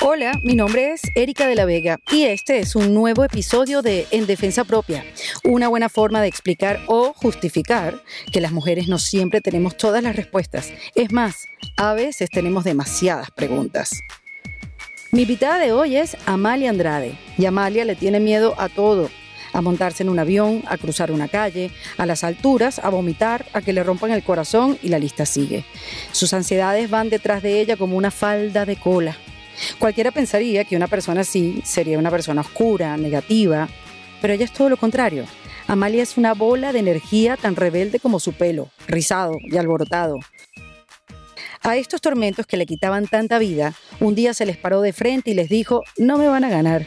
Hola, mi nombre es Erika de la Vega y este es un nuevo episodio de En Defensa Propia, una buena forma de explicar o justificar que las mujeres no siempre tenemos todas las respuestas. Es más, a veces tenemos demasiadas preguntas. Mi invitada de hoy es Amalia Andrade y Amalia le tiene miedo a todo. A montarse en un avión, a cruzar una calle, a las alturas, a vomitar, a que le rompan el corazón y la lista sigue. Sus ansiedades van detrás de ella como una falda de cola. Cualquiera pensaría que una persona así sería una persona oscura, negativa, pero ella es todo lo contrario. Amalia es una bola de energía tan rebelde como su pelo, rizado y alborotado. A estos tormentos que le quitaban tanta vida, un día se les paró de frente y les dijo, no me van a ganar.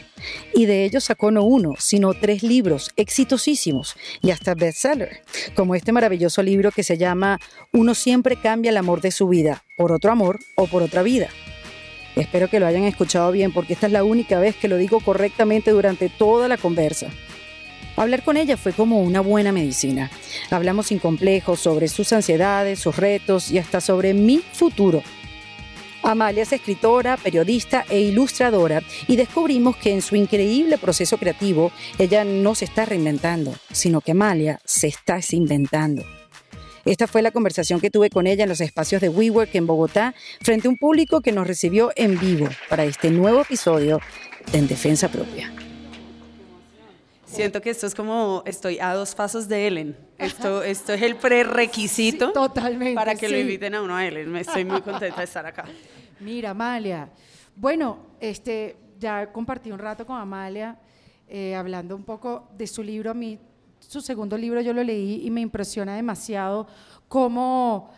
Y de ellos sacó no uno, sino tres libros exitosísimos y hasta bestseller, como este maravilloso libro que se llama Uno siempre cambia el amor de su vida, por otro amor o por otra vida. Espero que lo hayan escuchado bien porque esta es la única vez que lo digo correctamente durante toda la conversa. Hablar con ella fue como una buena medicina. Hablamos sin complejos sobre sus ansiedades, sus retos y hasta sobre mi futuro. Amalia es escritora, periodista e ilustradora y descubrimos que en su increíble proceso creativo ella no se está reinventando, sino que Amalia se está inventando. Esta fue la conversación que tuve con ella en los espacios de WeWork en Bogotá, frente a un público que nos recibió en vivo para este nuevo episodio de En Defensa Propia. Siento que esto es como, estoy a dos pasos de Ellen. Esto, esto es el prerequisito totalmente, para que lo sí. inviten a uno a Ellen. Me estoy muy contenta de estar acá. Mira, Amalia. Bueno, este, ya compartí un rato con Amalia eh, hablando un poco de su libro. A mí, su segundo libro yo lo leí y me impresiona demasiado cómo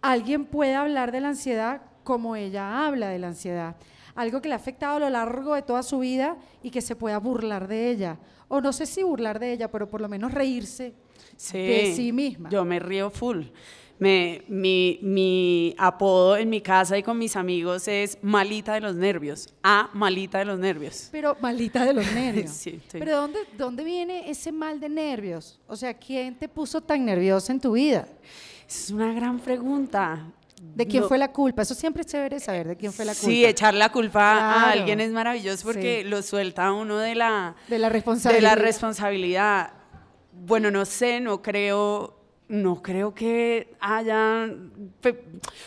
alguien puede hablar de la ansiedad como ella habla de la ansiedad. Algo que le ha afectado a lo largo de toda su vida y que se pueda burlar de ella. O no sé si burlar de ella, pero por lo menos reírse de sí misma. Yo me río full. Me, mi, mi apodo en mi casa y con mis amigos es malita de los nervios. A malita de los nervios. Pero malita de los nervios. Sí, sí. Pero ¿dónde, ¿dónde viene ese mal de nervios? O sea, ¿quién te puso tan nerviosa en tu vida? Es una gran pregunta. ¿De quién No- fue la culpa? Eso siempre es chévere saber de quién fue la culpa. Sí, echar la culpa a alguien es maravilloso porque Sí. lo suelta uno de la, De la de responsabilidad. la responsabilidad. Bueno, no sé, no creo, no creo que haya, o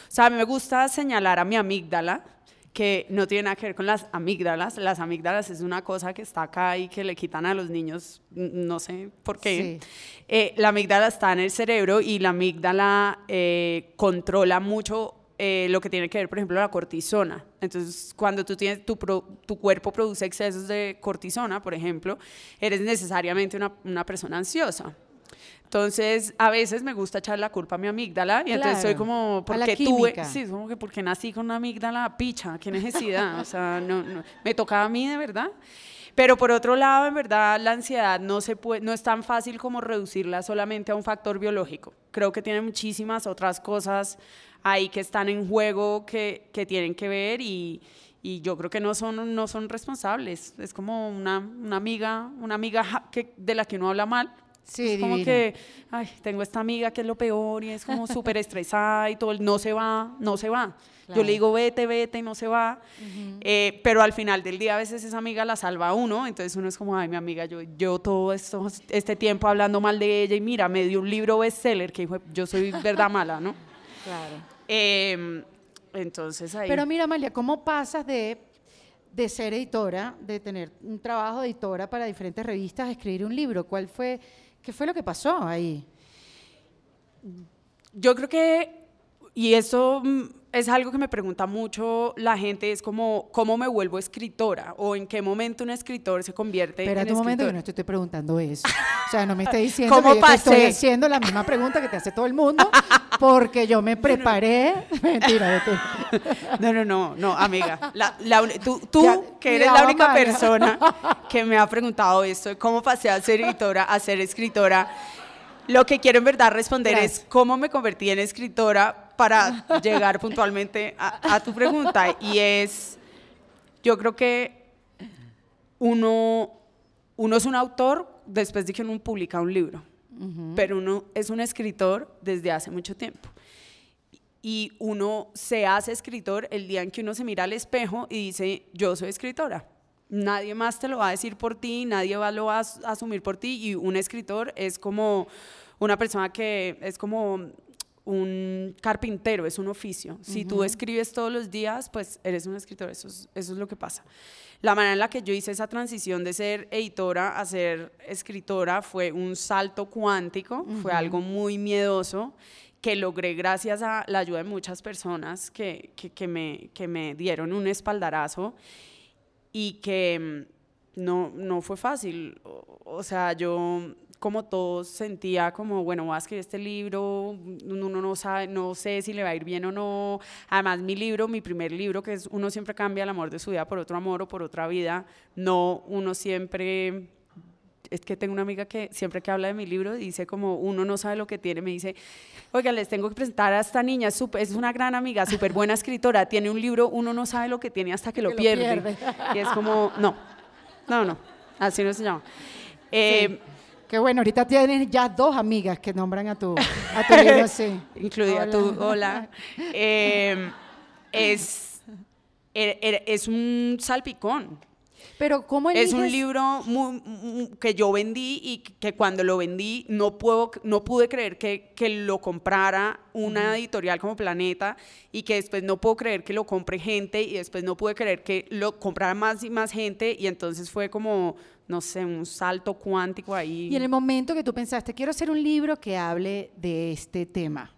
sea, a mí me gusta señalar a mi amígdala que no tiene nada que ver con las amígdalas. Las amígdalas es una cosa que está acá y que le quitan a los niños, no sé por qué. Sí. Eh, la amígdala está en el cerebro y la amígdala eh, controla mucho eh, lo que tiene que ver, por ejemplo, la cortisona. Entonces, cuando tú tienes, tu, pro- tu cuerpo produce excesos de cortisona, por ejemplo, eres necesariamente una, una persona ansiosa. Entonces, a veces me gusta echar la culpa a mi amígdala y entonces soy Claro, como, a ¿por la qué tuve? Sí, como que porque nací con una amígdala picha, qué necesidad, o sea, no, no, me tocaba a mí de verdad. Pero por otro lado, en verdad, la ansiedad no, se puede, no es tan fácil como reducirla solamente a un factor biológico. Creo que tiene muchísimas otras cosas ahí que están en juego que, que tienen que ver y, y yo creo que no son, no son responsables. Es como una, una amiga, una amiga que, de la que uno habla mal. Sí, es como que, ay, tengo esta amiga que es lo peor y es como súper estresada y todo, el no se va, no se va. Yo le digo, vete, vete y no se va. Eh, pero al final del día a veces esa amiga la salva a uno, entonces uno es como, ay, mi amiga, yo, yo todo esto, este tiempo hablando mal de ella y mira, me dio un libro bestseller que dijo, yo soy verdad mala, ¿no? Claro. Eh, entonces ahí... Pero mira, Amalia, ¿cómo pasas de, de ser editora, de tener un trabajo de editora para diferentes revistas, a escribir un libro? ¿Cuál fue, qué fue lo que pasó ahí? Yo creo que, y eso mm, es algo que me pregunta mucho la gente, es como, ¿cómo me vuelvo escritora? ¿O en qué momento un escritor se convierte Espera en un momento, yo escritor? no te estoy preguntando eso. O sea, no me estés diciendo ¿Cómo que yo te estoy haciendo la misma pregunta que te hace todo el mundo, porque yo me preparé. Mentira, mentira. No, no, no, no, amiga. La- la tú, tú, Ya, que eres la única persona que me ha preguntado esto, de cómo pasé a ser editora, a ser escritora. Lo que quiero en verdad responder Gracias. es cómo me convertí en escritora para llegar puntualmente a, a tu pregunta. Y es, yo creo que uno, uno es un autor después de que uno publica un libro, pero uno es un escritor desde hace mucho tiempo. y uno se hace escritor el día en que uno se mira al espejo y dice, yo soy escritora. Nadie más te lo va a decir por ti, nadie va, lo va a asumir por ti y un escritor es como una persona que es como un carpintero, es un oficio. Si tú escribes todos los días, pues eres un escritor, eso es, eso es lo que pasa. La manera en la que yo hice esa transición de ser editora a ser escritora fue un salto cuántico, fue algo muy miedoso que logré gracias a la ayuda de muchas personas que, que, me, que me dieron un espaldarazo y que mm, no, no fue fácil. O, sea, yo como todos sentía como, bueno, voy a escribir este libro, uno no sabe, no sé si le va a ir bien o no. Además, mi libro, mi primer libro, que es Uno siempre cambia el amor de su vida por otro amor o por otra vida, no, uno siempre es que tengo una amiga que siempre que habla de mi libro dice como uno no sabe lo que tiene, me dice, oiga, les tengo que presentar a esta niña, es, una gran amiga, súper buena escritora, tiene un libro, uno no sabe lo que tiene hasta que, lo, pierde. Y es como, no, no, no, así no se llama. Eh, Qué bueno, ahorita tienes ya dos amigas que nombran a tu, a tu libro así. Incluida tú, hola. Eh, es, er, er, es un salpicón pero ¿cómo Es un libro que yo vendí y que cuando lo vendí no, puedo, no pude creer que, que lo comprara una editorial como Planeta y que después no puedo creer que lo compre gente y después no pude creer que lo comprara más y más gente y entonces fue como, no sé, un salto cuántico ahí. Y en el momento que tú pensaste, quiero hacer un libro que hable de este tema,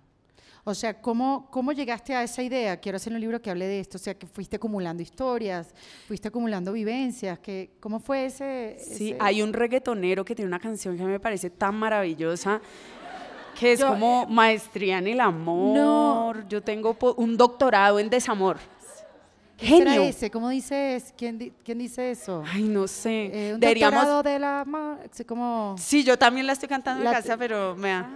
o sea, ¿cómo, ¿cómo llegaste a esa idea? Quiero hacer un libro que hable de esto. O sea, que fuiste acumulando historias, fuiste acumulando vivencias. Que, ¿Cómo fue ese, Sí, hay un reggaetonero que tiene una canción que me parece tan maravillosa que es como eh, maestría en el amor. No. Yo tengo un doctorado en desamor. Genio. ese? ¿Cómo dices? ¿Quién, ¿Quién dice eso? Ay, no sé. Eh, un doctorado de la... Como... Sí, yo también la estoy cantando en casa, pero me ah.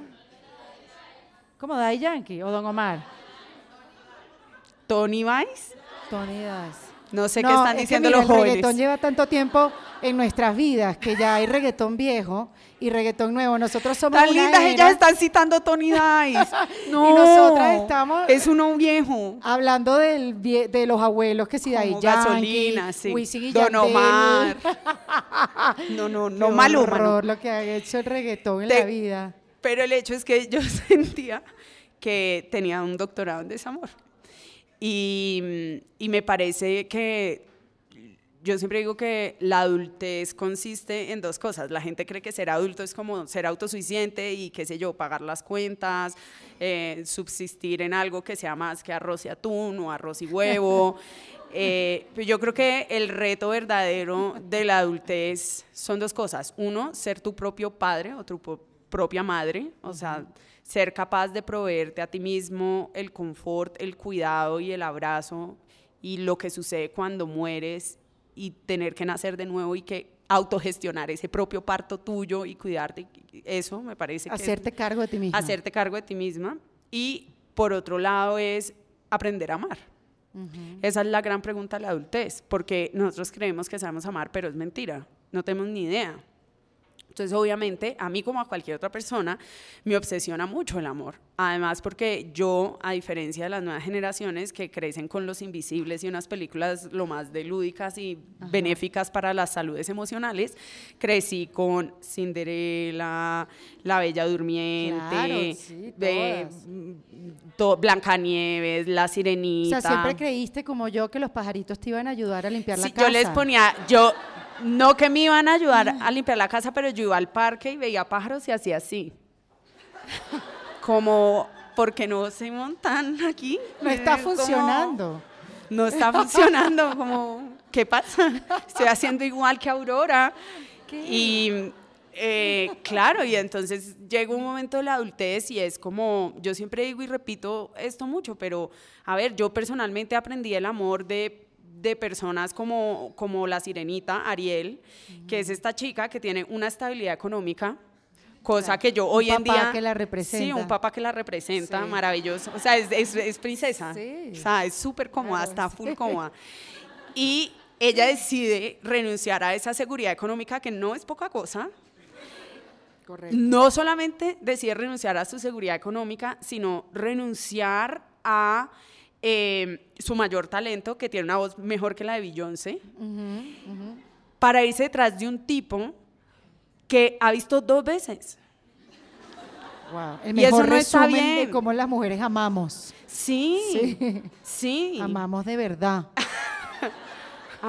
¿Cómo Daddy Yankee o Don Omar? Tony Vice. Tony Vice. No sé qué están diciendo los jóvenes. El reggaetón lleva tanto tiempo en nuestras vidas que ya hay reggaetón viejo y reggaetón nuevo. Nosotros somos Tan lindas ellas están citando Tony Dice. no. Y nosotras estamos es uno viejo. Hablando del de los abuelos que si da Yankee, gasolina, sí. Don Omar. no, no, no malo, horror lo que ha hecho el reggaetón en la vida. Pero el hecho es que yo sentía que tenía un doctorado en desamor. Y, y me parece que yo siempre digo que la adultez consiste en dos cosas. La gente cree que ser adulto es como ser autosuficiente y, qué sé yo, pagar las cuentas, eh, subsistir en algo que sea más que arroz y atún o arroz y huevo. Eh, yo creo que el reto verdadero de la adultez son dos cosas. Uno, ser tu propio padre o tu propia madre, o sea, ser capaz de proveerte a ti mismo el confort, el cuidado y el abrazo y lo que sucede cuando mueres y tener que nacer de nuevo y que autogestionar ese propio parto tuyo y cuidarte, eso me parece que... Hacerte cargo de ti misma. Hacerte cargo de ti misma. Y por otro lado es aprender a amar. Esa es la gran pregunta de la adultez, porque nosotros creemos que sabemos amar, pero es mentira, no tenemos ni idea. Entonces, obviamente, a mí como a cualquier otra persona, me obsesiona mucho el amor. Además, porque yo, a diferencia de las nuevas generaciones que crecen con Los Invisibles y unas películas lo más de lúdicas y benéficas para las saludes emocionales, crecí con Cinderela, La Bella Durmiente, claro, Blancanieves, La Sirenita. O sea, siempre creíste como yo que los pajaritos te iban a ayudar a limpiar la casa. Yo les ponía, yo no que me iban a ayudar a limpiar la casa, pero yo iba al parque y veía pájaros y hacía así. Como, ¿por qué no se montan aquí? No está funcionando. no está funcionando, como, ¿qué pasa? Estoy haciendo igual que Aurora. Y eh, claro, y entonces llega un momento de la adultez y es como, yo siempre digo y repito esto mucho, pero a ver, yo personalmente aprendí el amor de de personas como, como la sirenita Ariel, que es esta chica que tiene una estabilidad económica, cosa que yo hoy en día... Un papá que la representa. Sí, un papá que la representa, maravilloso. O sea, es, es, princesa. O sea, es súper cómoda, está full cómoda. Y ella decide renunciar a esa seguridad económica que no es poca cosa. Correcto. No solamente decide renunciar a su seguridad económica, sino renunciar a eh, su mayor talento, que tiene una voz mejor que la de Beyoncé, para irse detrás de un tipo que ha visto dos veces. Wow. El Y eso mejor no está resumen de bien. cómo las mujeres amamos. Sí, sí, Amamos de verdad.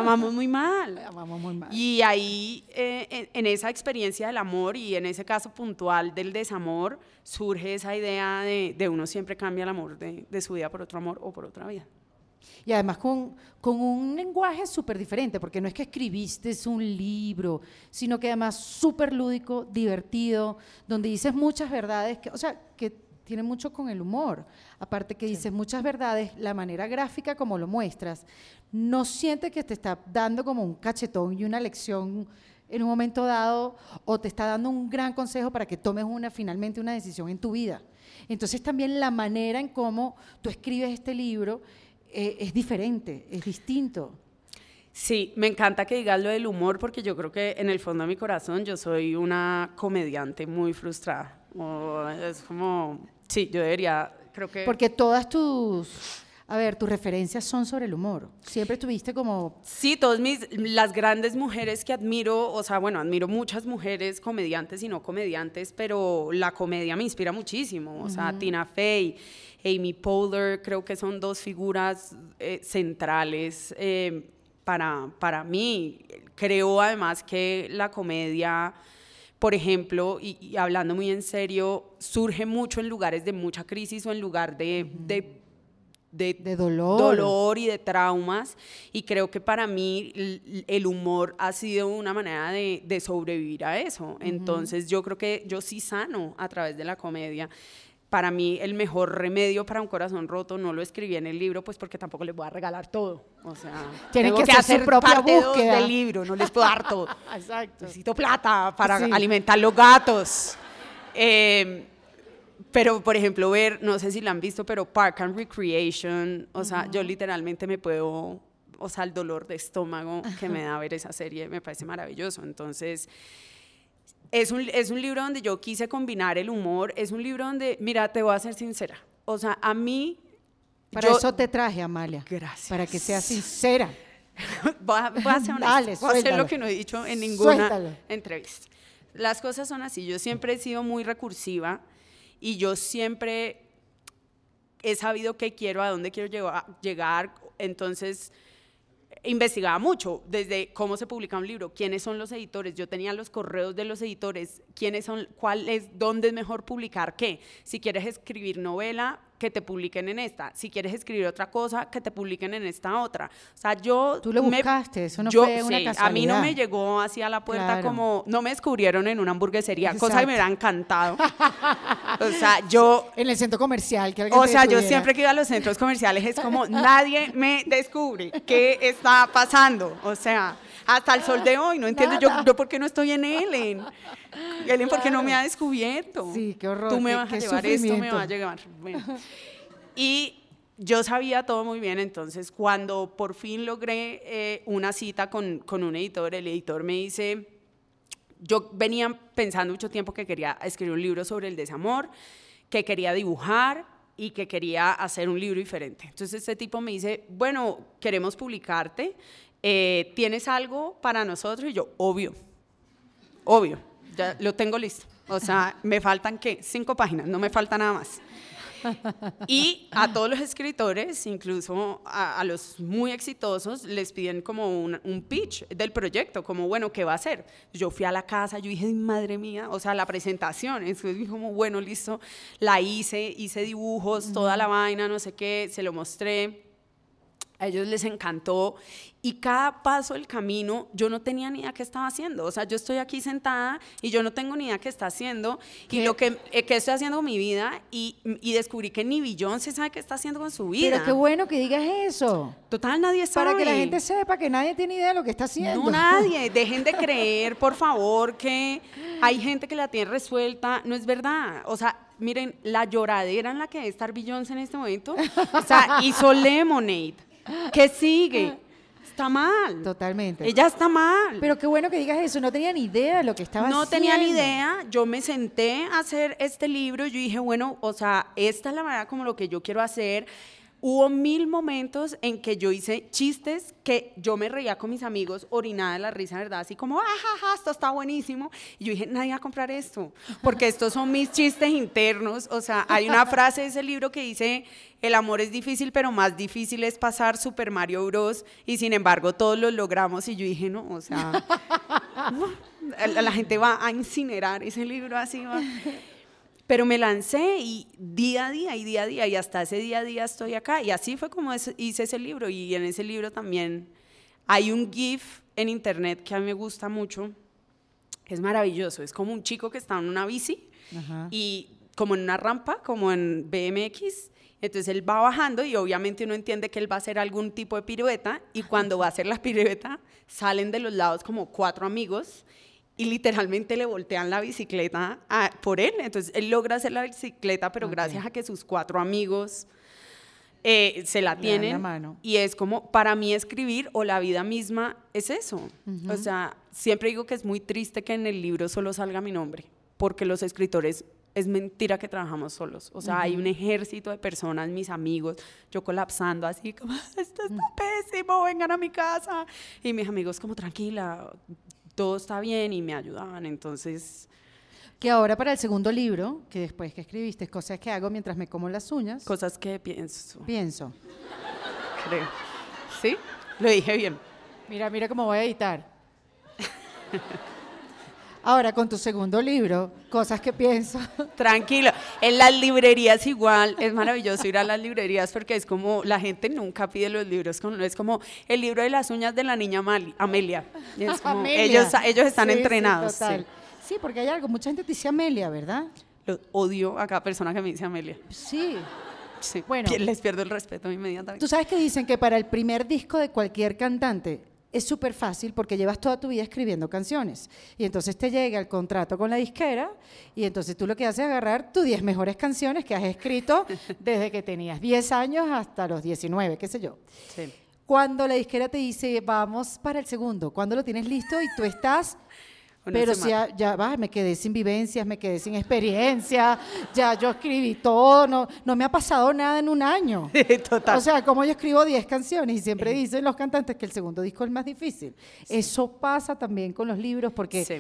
Amamos muy mal. Amamos muy mal. Y ahí, eh, en, en esa experiencia del amor y en ese caso puntual del desamor, surge esa idea de, de uno siempre cambia el amor de, de su vida por otro amor o por otra vida. Y además con, con un lenguaje súper diferente, porque no es que escribiste un libro, sino que además súper lúdico, divertido, donde dices muchas verdades, que, o sea, que tiene mucho con el humor. Aparte que dices muchas verdades, la manera gráfica como lo muestras, no siente que te está dando como un cachetón y una lección en un momento dado, o te está dando un gran consejo para que tomes una, finalmente una decisión en tu vida. Entonces también la manera en cómo tú escribes este libro eh, es diferente, es distinto. Sí, me encanta que digas lo del humor porque yo creo que en el fondo de mi corazón yo soy una comediante muy frustrada. O es como, sí, yo debería, creo que... Porque todas tus, a ver, tus referencias son sobre el humor. Siempre estuviste como, Sí, todas mis, las grandes mujeres que admiro, o sea, bueno, admiro muchas mujeres comediantes y no comediantes, pero la comedia me inspira muchísimo. O sea, Tina Fey, Amy Poehler, creo que son dos figuras eh, centrales eh, para, para mí. Creo además que la comedia, por ejemplo, y, y hablando muy en serio, surge mucho en lugares de mucha crisis o en lugar de- de de, De dolor. dolor y de traumas. Y creo que para mí el humor ha sido una manera de, de sobrevivir a eso. Entonces yo creo que yo sí sano a través de la comedia. Para mí el mejor remedio para un corazón roto no lo escribí en el libro, pues porque tampoco les voy a regalar todo. O sea, Tienen que hacer su propia parte búsqueda. del libro, no les puedo dar todo. Exacto. Necesito plata para Sí. alimentar los gatos. Eh, pero, por ejemplo, ver, no sé si la han visto, pero Park and Recreation, o sea, yo literalmente me puedo, o sea, el dolor de estómago que me da ver esa serie me parece maravilloso. Entonces, es un, es un libro donde yo quise combinar el humor, es un libro donde, mira, te voy a ser sincera, o sea, a mí... Para yo- eso te traje, Amalia. Gracias. Para que seas sincera. voy a, voy a ser honesta, Dale, voy a hacer lo que no he dicho en ninguna Suéltalo. entrevista. Las cosas son así, yo siempre he sido muy recursiva y yo siempre he sabido qué quiero, a dónde quiero llegar, entonces investigaba mucho, desde cómo se publica un libro, quiénes son los editores, yo tenía los correos de los editores, quiénes son, cuál es, dónde es mejor publicar qué, si quieres escribir novela, que te publiquen en esta, si quieres escribir otra cosa, que te publiquen en esta otra. O sea, yo... Tú lo me- buscaste, eso no yo- fue una sí, A mí casualidad. no me llegó hacia la puerta Claro. como, no me descubrieron en una hamburguesería, cosa que me Exacto. hubiera encantado. o sea, yo En el centro comercial. Que o sea, yo siempre que iba a los centros comerciales es como nadie me descubre qué está pasando. O sea, hasta el sol de hoy no entiendo yo, yo por qué no estoy en Ellen. Ellen, ¿por qué no me ha descubierto? Sí, qué horror, Tú me qué- vas a llevar esto, me vas a llevar. Bueno. Y yo sabía todo muy bien, entonces cuando por fin logré eh, una cita con, con un editor, el editor me dice, yo venía pensando mucho tiempo que quería escribir un libro sobre el desamor, que quería dibujar y que quería hacer un libro diferente. Entonces este tipo me dice, bueno, queremos publicarte, eh, ¿tienes algo para nosotros? Y yo, obvio, obvio, ya lo tengo listo. O sea, me faltan, ¿qué? Cinco páginas, no me falta nada más. Y a todos los escritores, incluso a, a los muy exitosos, les piden como un, un pitch del proyecto, como, bueno, ¿qué va a hacer? Yo fui a la casa, yo dije, "Ay, madre mía, o sea, la presentación, entonces dije como, bueno, listo, la hice, hice dibujos, toda la vaina, no sé qué, se lo mostré. A ellos les encantó y cada paso del camino yo no tenía ni idea qué estaba haciendo. O sea, yo estoy aquí sentada y yo no tengo ni idea qué está haciendo y ¿Qué? lo que, eh, qué estoy haciendo con mi vida y, y descubrí que ni Beyoncé sabe qué está haciendo con su vida. Pero qué bueno que digas eso. Total, nadie sabe. Para que la gente sepa que nadie tiene idea de lo que está haciendo. No, nadie. Dejen de creer, por favor, que hay gente que la tiene resuelta. No es verdad. O sea, miren, la lloradera en la que debe estar Beyoncé en este momento. O sea, hizo Lemonade. ¿Qué sigue? Está mal. Totalmente. Ella está mal. Pero qué bueno que digas eso, no tenía ni idea de lo que estaba no haciendo. tenía ni idea, yo me senté a hacer este libro, yo dije, bueno, o sea, esta es la manera como lo que yo quiero hacer. Hubo mil momentos en que yo hice chistes que yo me reía con mis amigos, orinada de la risa, ¿verdad? Así como, ajaja, esto está buenísimo. Y yo dije, nadie va a comprar esto, porque estos son mis chistes internos. O sea, hay una frase de ese libro que dice, el amor es difícil, pero más difícil es pasar Super Mario Bros. Y sin embargo, todos lo logramos. Y yo dije, no, o sea, la gente va a incinerar ese libro así. Va. Pero me lancé y día a día y día a día y hasta ese día a día estoy acá. Y así fue como es- hice ese libro. Y en ese libro también hay un GIF en internet que a mí me gusta mucho. que Es maravilloso. Es como un chico que está en una bici Ajá. y como en una rampa, como en BMX. Entonces él va bajando y obviamente uno entiende que él va a hacer algún tipo de pirueta y cuando va a hacer la pirueta salen de los lados como cuatro amigos y literalmente le voltean la bicicleta a- por él. Entonces él logra hacer la bicicleta, pero Ok. gracias a que sus cuatro amigos eh, se la dan la tienen. mano. Y es como, para mí escribir o la vida misma es eso. O sea, siempre digo que es muy triste que en el libro solo salga mi nombre, porque los escritores es mentira que trabajamos solos. O sea, hay un ejército de personas, mis amigos, yo colapsando así como, esto está pésimo, vengan a mi casa. Y mis amigos como, tranquila, todo está bien y me ayudaban. Entonces, Que ahora para el segundo libro, que después que escribiste, cosas que hago mientras me como las uñas, cosas que pienso, pienso. creo. ¿Sí? Lo dije bien. Mira, mira cómo voy a editar. Ahora, con tu segundo libro, cosas que pienso. Tranquilo. En las librerías igual, es maravilloso ir a las librerías porque es como, la gente nunca pide los libros, es como el libro de las uñas de la niña Mali- Amelia. Es como, Amelia. ellos, ellos están Sí, entrenados. sí. total. Sí, porque hay algo, mucha gente te dice Amelia, ¿verdad? Lo odio a cada persona que me dice Amelia. Sí. Sí. Bueno. Les pierdo el respeto inmediatamente. Tú sabes que dicen que para el primer disco de cualquier cantante es súper fácil porque llevas toda tu vida escribiendo canciones. Y entonces te llega el contrato con la disquera y entonces tú lo que haces es agarrar tus 10 mejores canciones que has escrito desde que tenías 10 años hasta los 19, qué sé yo. Sí. Cuando la disquera te dice, vamos para el segundo, cuando lo tienes listo y tú estás pero si ya, ya va, me quedé sin vivencias, me quedé sin experiencia, ya yo escribí todo, no, no me ha pasado nada en un año. Total. O sea, como yo escribo 10 canciones y siempre dicen los cantantes que el segundo disco es el más difícil. Eso pasa también con los libros porque Sí.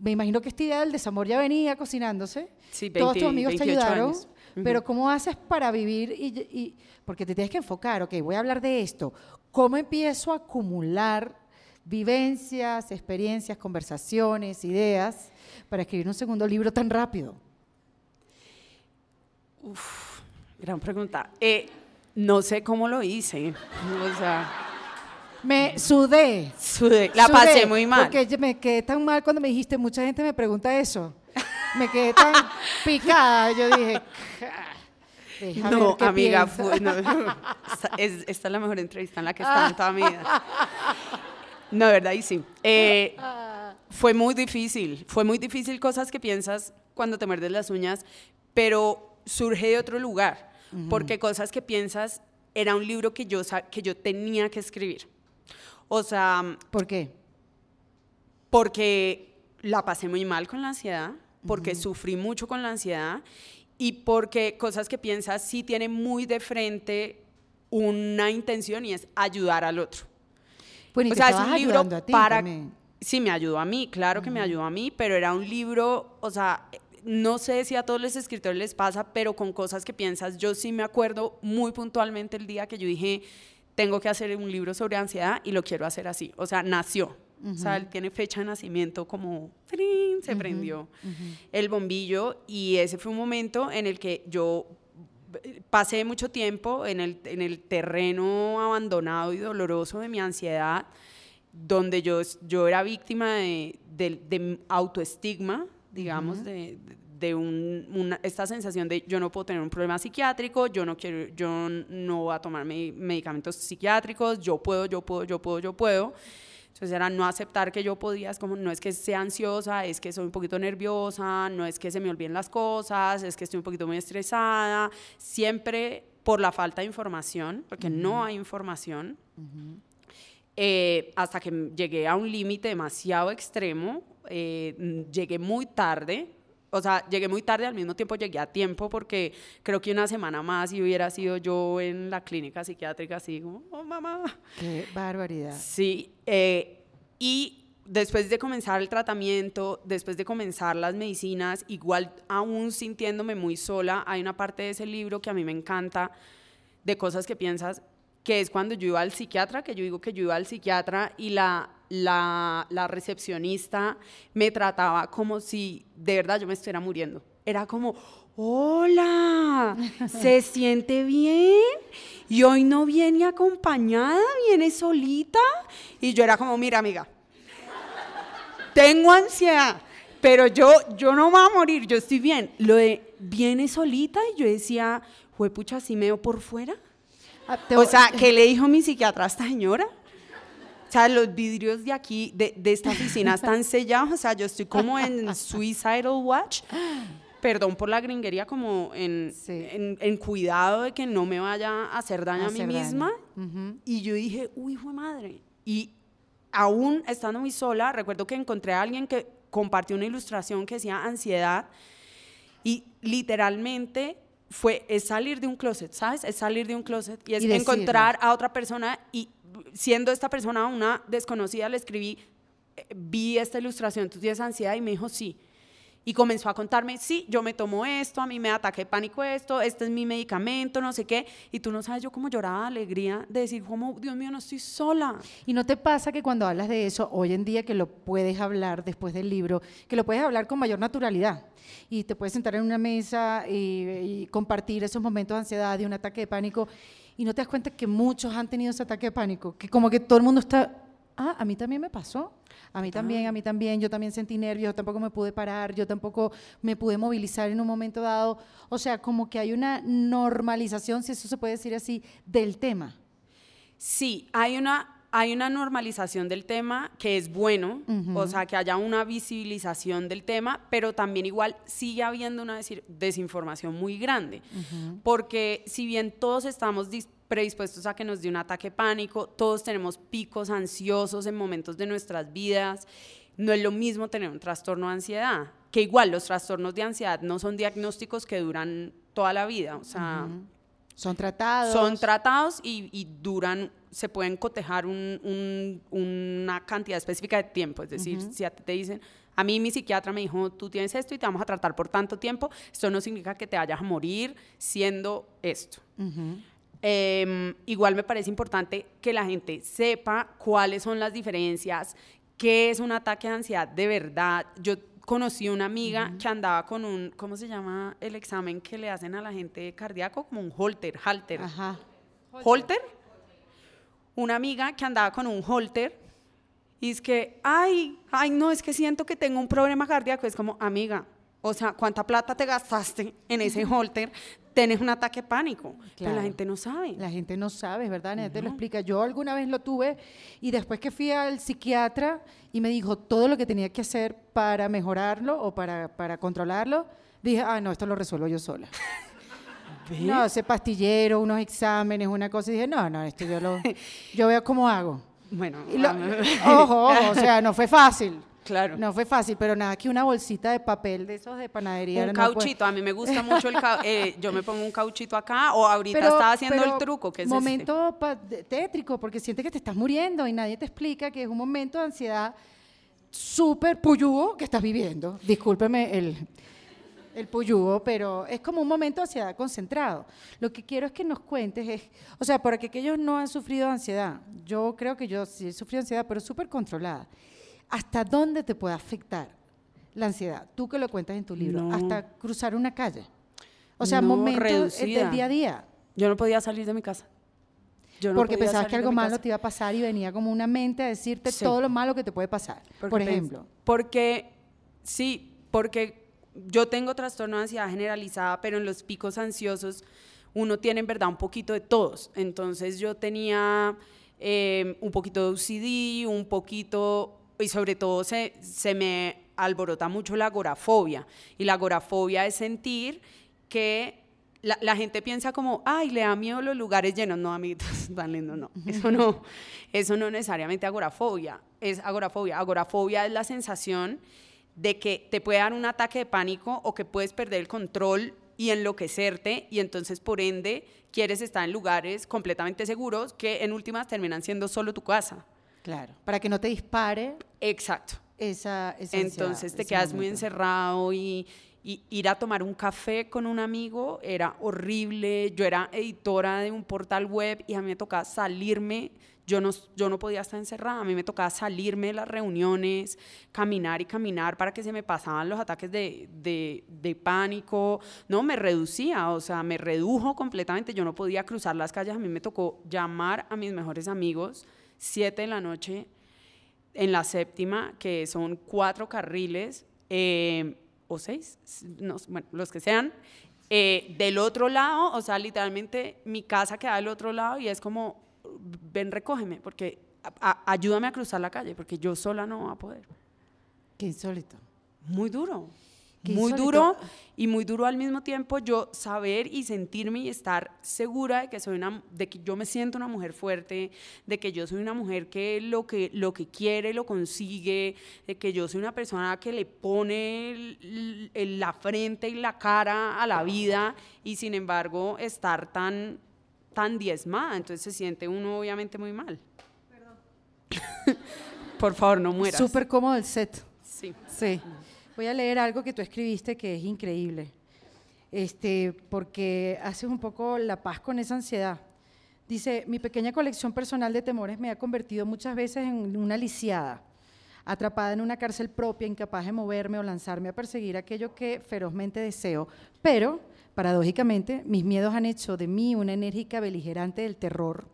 me imagino que esta idea del desamor ya venía cocinándose. Sí, Todos 20, tus amigos te 28 ayudaron. años. Pero ¿cómo haces para vivir? Y, y- porque te tienes que enfocar, ok, voy a hablar de esto. ¿Cómo empiezo a acumular vivencias, experiencias, conversaciones, ideas para escribir un segundo libro tan rápido? Gran pregunta. Eh, no sé cómo lo hice. O sea, Me sudé. sudé. la Sudé, pasé muy mal. Porque me quedé tan mal cuando me dijiste, mucha gente me pregunta eso. Me quedé tan picada, yo dije, "Ja, déjame ver No, amiga, piensa". fue- no, esta, es- esta es la mejor entrevista en la que he estado en toda mi vida. No, de verdad, y sí. Eh, fue muy difícil, fue muy difícil cosas que piensas cuando te muerdes las uñas, pero surge de otro lugar, porque cosas que piensas era un libro que yo, que yo tenía que escribir. O sea, ¿Por qué? porque la pasé muy mal con la ansiedad, porque sufrí mucho con la ansiedad y porque cosas que piensas sí tienen muy de frente una intención y es ayudar al otro. Bueno, y o sea, es un libro ayudando a ti para... también. Sí, me ayudó a mí, claro que me ayudó a mí, pero era un libro, o sea, no sé si a todos los escritores les pasa, pero con cosas que piensas, yo sí me acuerdo muy puntualmente el día que yo dije, tengo que hacer un libro sobre ansiedad y lo quiero hacer así. O sea, nació. O sea, él tiene fecha de nacimiento como, ¡trin! se prendió el bombillo y ese fue un momento en el que yo pasé mucho tiempo en el, en el terreno abandonado y doloroso de mi ansiedad, donde yo, yo era víctima de, de- de autoestigma, digamos, de, de un- una, esta sensación de yo no puedo tener un problema psiquiátrico, yo no quiero, yo no voy a tomar me- medicamentos psiquiátricos, yo puedo, yo puedo, yo puedo, yo puedo. Entonces era no aceptar que yo podía, es como no es que sea ansiosa, es que soy un poquito nerviosa, no es que se me olviden las cosas, es que estoy un poquito muy estresada, siempre por la falta de información, porque no hay información, eh, hasta que llegué a un límite demasiado extremo, eh, llegué muy tarde, o sea, llegué muy tarde, al mismo tiempo llegué a tiempo porque creo que una semana más y hubiera sido yo en la clínica psiquiátrica así como, oh mamá. Qué barbaridad. Sí, eh, y después de comenzar el tratamiento, después de comenzar las medicinas, igual aún sintiéndome muy sola, hay una parte de ese libro que a mí me encanta, de cosas que piensas, que es cuando yo iba al psiquiatra, que yo digo que yo iba al psiquiatra y la, la, la recepcionista me trataba como si de verdad yo me estuviera muriendo. Era como, hola, ¿se siente bien? Y hoy no viene acompañada, viene solita. Y yo era como, mira amiga, tengo ansiedad, pero yo, yo no voy a morir, yo estoy bien. Lo de, viene solita y yo decía, pucha, así me veo por fuera. Ah, O sea, ¿qué le dijo mi psiquiatra a esta señora? O sea, los vidrios de aquí, de, de esta oficina, están sellados. O sea, yo estoy como en Suicidal Watch. Perdón por la gringuería, como en, Sí. en, en cuidado de que no me vaya a hacer daño a mí Hacer daño. misma. Ujú. Y yo dije, uy, hijo de madre. Y aún estando muy sola, recuerdo que encontré a alguien que compartió una ilustración que decía ansiedad. Y literalmente fue, es salir de un closet, ¿sabes? Es salir de un closet y es Y encontrar a otra persona y siendo esta persona una desconocida, le escribí, eh, vi esta ilustración, ¿tú tienes ansiedad? Y me dijo, sí. Y comenzó a contarme, sí, yo me tomo esto, a mí me ataque pánico esto, este es mi medicamento, no sé qué. Y tú no sabes yo cómo lloraba de alegría de decir, como, Dios mío, no estoy sola. ¿Y no te pasa que cuando hablas de eso, hoy en día que lo puedes hablar después del libro, que lo puedes hablar con mayor naturalidad? Y te puedes sentar en una mesa y, y compartir esos momentos de ansiedad, de un ataque de pánico, y no te das cuenta que muchos han tenido ese ataque de pánico, que como que todo el mundo está, ah, a mí también me pasó, a mí también, a mí también, yo también sentí nervios, yo tampoco me pude parar, yo tampoco me pude movilizar en un momento dado. O sea, como que hay una normalización, si eso se puede decir así, del tema. Sí, hay una, hay una normalización del tema que es bueno, o sea, que haya una visibilización del tema, pero también igual sigue habiendo una desi- desinformación muy grande, porque si bien todos estamos dis- predispuestos a que nos dé un ataque pánico, todos tenemos picos ansiosos en momentos de nuestras vidas, no es lo mismo tener un trastorno de ansiedad, que igual los trastornos de ansiedad no son diagnósticos que duran toda la vida, o sea... Son tratados. Son tratados y, y duran, se pueden cotejar un- un- una cantidad específica de tiempo. Es decir, si a ti te dicen, a mí mi psiquiatra me dijo, tú tienes esto y te vamos a tratar por tanto tiempo, esto no significa que te vayas a morir siendo esto. Em, igual me parece importante que la gente sepa cuáles son las diferencias, qué es un ataque de ansiedad de verdad. Yo conocí una amiga que andaba con un, ¿cómo se llama el examen que le hacen a la gente cardíaco? Como un holter, halter. Ajá. ¿Holter? Una amiga que andaba con un holter y es que, ay, ay, no, es que siento que tengo un problema cardíaco. Es como, amiga, o sea, ¿cuánta plata te gastaste en ese holter? Tienes un ataque de pánico. Pero la gente no sabe. La gente no sabe, ¿verdad? Nadie te lo explica. Yo alguna vez lo tuve y después que fui al psiquiatra y me dijo todo lo que tenía que hacer para mejorarlo o para, para controlarlo, dije, ah, no, esto lo resuelvo yo sola. No, ese pastillero, unos exámenes, una cosa. Y dije, no, no, esto yo lo, yo veo cómo hago. Bueno, lo- ojo, ojo, o sea, no fue fácil. Claro. No fue fácil, pero nada, que una bolsita de papel de esos de panadería. un no cauchito, a mí me gusta mucho el cau- eh, yo me pongo un cauchito acá o ahorita Pero- estaba haciendo el truco que es este. momento tétrico porque sientes que te estás muriendo y nadie te explica que es un momento de ansiedad súper puyúo que estás viviendo. Discúlpeme el, el puyúo, pero es como un momento de ansiedad concentrado. Lo que quiero es que nos cuentes, es, o sea, para que aquellos no han sufrido ansiedad, yo creo que yo sí he sufrido ansiedad, pero súper controlada. ¿Hasta dónde te puede afectar la ansiedad? Tú que lo cuentas en tu libro, No. hasta cruzar una calle. O sea, No, momentos del día a día. Yo no podía salir de mi casa. Yo no porque pensabas que algo malo te iba a pasar y venía como una mente a decirte Sí. todo lo malo que te puede pasar. Porque por ejemplo. Porque, sí, porque yo tengo trastorno de ansiedad generalizada, pero en los picos ansiosos uno tiene en verdad un poquito de todos. Entonces yo tenía eh, un poquito de OCD, un poquito, y sobre todo se, se me alborota mucho la agorafobia. Y la agorafobia es sentir que la, la, gente piensa como, ay, le da miedo los lugares llenos. No, amiguitos, tan lindo, no. Eso no, eso no necesariamente agorafobia. Es agorafobia. Agorafobia es la sensación de que te puede dar un ataque de pánico o que puedes perder el control y enloquecerte y entonces por ende quieres estar en lugares completamente seguros que en últimas terminan siendo solo tu casa. Claro, para que no te dispare. Exacto. Esa, esa entonces te quedas muy encerrado y, y ir a tomar un café con un amigo era horrible. Yo era editora de un portal web y a mí me tocaba salirme. Yo no, yo no podía estar encerrada, a mí me tocaba salirme de las reuniones, caminar y caminar para que se me pasaban los ataques de, de, de pánico. No, me reducía, o sea, me redujo completamente. Yo no podía cruzar las calles. A mí me tocó llamar a mis mejores amigos, siete de la noche, en la séptima, que son cuatro carriles. Eh, o seis, no, bueno, los que sean, eh, del otro lado, o sea, literalmente mi casa queda del otro lado y es como, ven, recógeme, porque ayúdame a cruzar la calle, porque yo sola no voy a poder. Qué insólito. Muy duro muy duro y muy duro al mismo tiempo yo saber y sentirme y estar segura de que soy una de que yo me siento una mujer fuerte, de que yo soy una mujer que lo que lo que quiere lo consigue, de que yo soy una persona que le pone la frente y la cara a la vida y sin embargo estar tan tan diezmada, entonces se siente uno obviamente muy mal. Perdón. Por favor, no mueras. Súper cómodo el set. Sí. Sí. Voy a leer algo que tú escribiste que es increíble, este, porque haces un poco la paz con esa ansiedad. Dice, mi pequeña colección personal de temores me ha convertido muchas veces en una lisiada, atrapada en una cárcel propia, incapaz de moverme o lanzarme a perseguir aquello que ferozmente deseo. Pero, paradójicamente, mis miedos han hecho de mí una enérgica beligerante del terror,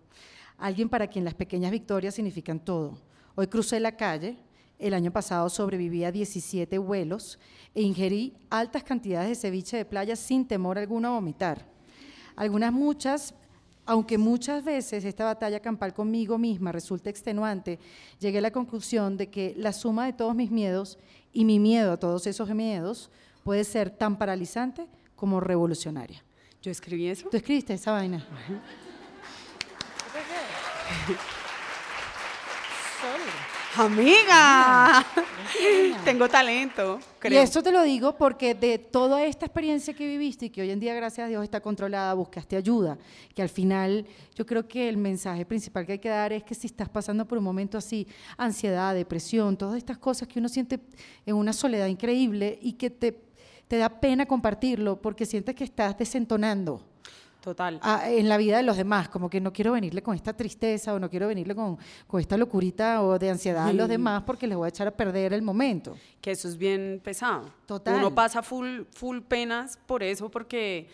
alguien para quien las pequeñas victorias significan todo. Hoy crucé la calle, el año pasado sobreviví a 17 vuelos e ingerí altas cantidades de ceviche de playa sin temor alguno a vomitar. Algunas muchas, aunque muchas veces esta batalla campal conmigo misma resulta extenuante, llegué a la conclusión de que la suma de todos mis miedos y mi miedo a todos esos miedos puede ser tan paralizante como revolucionaria. ¿Yo escribí eso? ¿Tú escribiste esa vaina? Amiga, tengo talento. Y esto te lo digo porque de toda esta experiencia que viviste y que hoy en día, gracias a Dios, está controlada, buscaste ayuda, que al final yo creo que el mensaje principal que hay que dar es que si estás pasando por un momento así, ansiedad, depresión, todas estas cosas que uno siente en una soledad increíble y que te, te da pena compartirlo porque sientes que estás desentonando Total. en la vida de los demás, como que no quiero venirle con esta tristeza o no quiero venirle con, con esta locurita o de ansiedad a los demás porque les voy a echar a perder el momento. Que eso es bien pesado. Total. Uno pasa full, full penas por eso, porque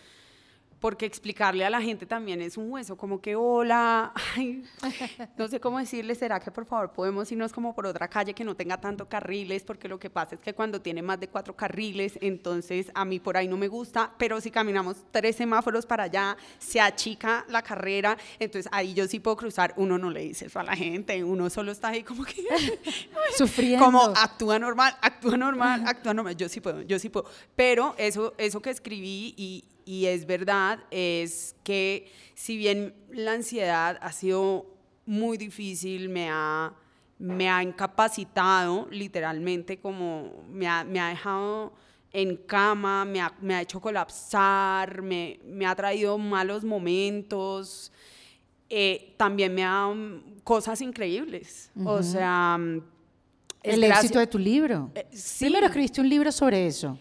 porque explicarle a la gente también es un hueso, como que hola, no sé cómo decirle, será que por favor podemos irnos como por otra calle que no tenga tanto carriles, porque lo que pasa es que cuando tiene más de cuatro carriles, entonces a mí por ahí no me gusta, pero si caminamos tres semáforos para allá, se achica la carrera, entonces ahí yo sí puedo cruzar, uno no le dice eso a la gente, uno solo está ahí como que sufriendo, como actúa normal, actúa normal, actúa normal, yo sí puedo, yo sí puedo, pero eso, eso que escribí y, y es verdad, es que si bien la ansiedad ha sido muy difícil, me ha, me ha incapacitado literalmente, como me ha, me ha dejado en cama, me ha, me ha hecho colapsar, me, me, ha traído malos momentos, eh, también me ha dado cosas increíbles. O sea... El éxito de tu libro. Eh, Primero escribiste un libro sobre eso.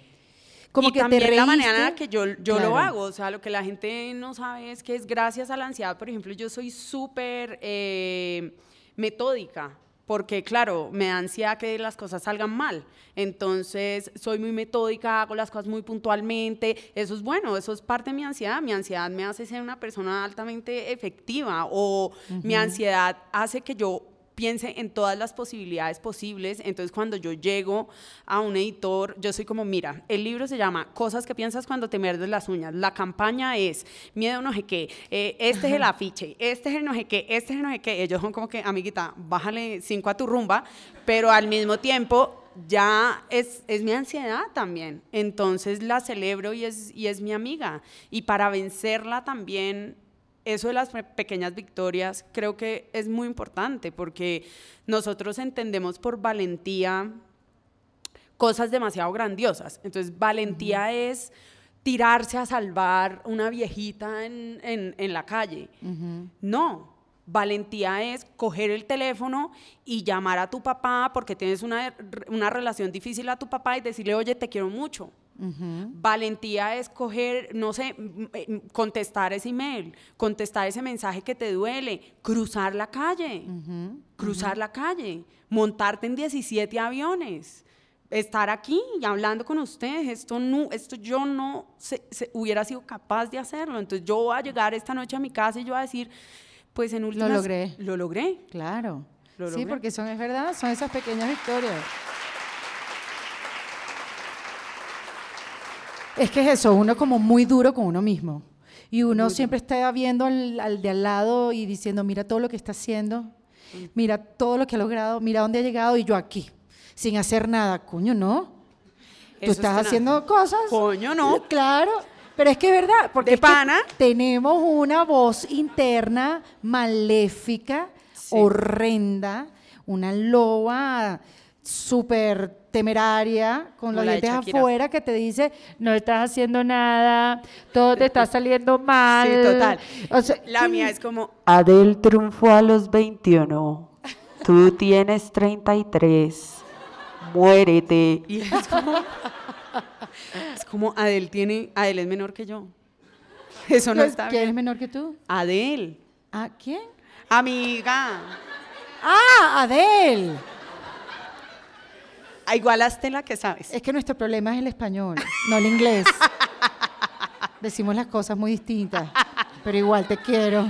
Como y que también te la manera que yo, yo lo hago, o sea, lo que la gente no sabe es que es gracias a la ansiedad, por ejemplo, yo soy súper eh, metódica, porque claro, me da ansiedad que las cosas salgan mal. Entonces, soy muy metódica, hago las cosas muy puntualmente. Eso es bueno, eso es parte de mi ansiedad. Mi ansiedad me hace ser una persona altamente efectiva o mi ansiedad hace que yo piense en todas las posibilidades posibles. Entonces, cuando yo llego a un editor, yo soy como, mira, el libro se llama Cosas que piensas cuando te muerdes las uñas. La campaña es Miedo no sé qué, eh, este es el afiche, este es el no sé qué, este es el no sé qué. Ellos son como que, amiguita, bájale cinco a tu rumba, pero al mismo tiempo ya es, es mi ansiedad también. Entonces la celebro y es, y es mi amiga. Y para vencerla también eso de las pequeñas victorias creo que es muy importante porque nosotros entendemos por valentía cosas demasiado grandiosas. Entonces, valentía es tirarse a salvar una viejita en, la calle. No, valentía es coger el teléfono y llamar a tu papá porque tienes una, una relación difícil a tu papá y decirle, oye, te quiero mucho. Valentía es coger, no sé, contestar ese email, contestar ese mensaje que te duele, cruzar la calle, cruzar la calle, montarte en 17 aviones, estar aquí y hablando con ustedes. Esto, no, esto yo no se, hubiera sido capaz de hacerlo. Entonces yo voy a llegar esta noche a mi casa y yo voy a decir, pues en últimas... Lo logré. Lo logré. Claro. Sí, porque son, es verdad, son esas pequeñas victorias. Es que es eso, uno como muy duro con uno mismo. Y uno siempre está viendo al, de al lado y diciendo, mira todo lo que está haciendo, mira todo lo que ha logrado, mira dónde ha llegado y yo aquí, sin hacer nada. Coño, no. Tú estás haciendo cosas. Coño, no. Claro. Pero es que es verdad, porque tenemos una voz interna maléfica, horrenda, una loba súper temeraria, con los dientes afuera, que te dice, no estás haciendo nada, todo te está saliendo mal. Sí, total. la mía es como... Adel triunfó a los 21, tú tienes 33, muérete. Y es como... es como Adel tiene... Adel es menor que yo. Eso no está ¿Quién es menor que tú? Adel. ¿A quién? Amiga. Ah, Adel. Ah, igualaste la que sabes. Es que nuestro problema es el español, no el inglés. Decimos las cosas muy distintas, pero igual te quiero.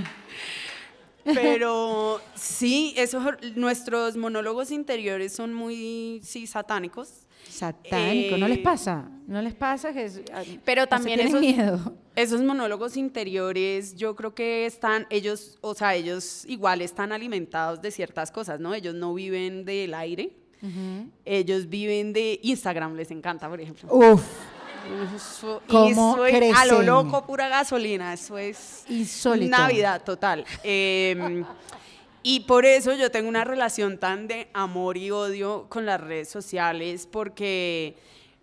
Pero sí, esos, nuestros monólogos interiores son muy, sí, satánicos. Satánico, ¿no les eh, pasa? ¿No les pasa que ah, Pero también esos, miedo? esos monólogos interiores, yo creo que están, ellos, o sea, ellos igual están alimentados de ciertas cosas, ¿no? Ellos no viven del aire, ellos viven de Instagram, les encanta, por ejemplo. Uf. ¿Cómo eso a lo loco, pura gasolina. Eso es Insólito. Navidad total. Em, y por eso yo tengo una relación tan de amor y odio con las redes sociales, porque.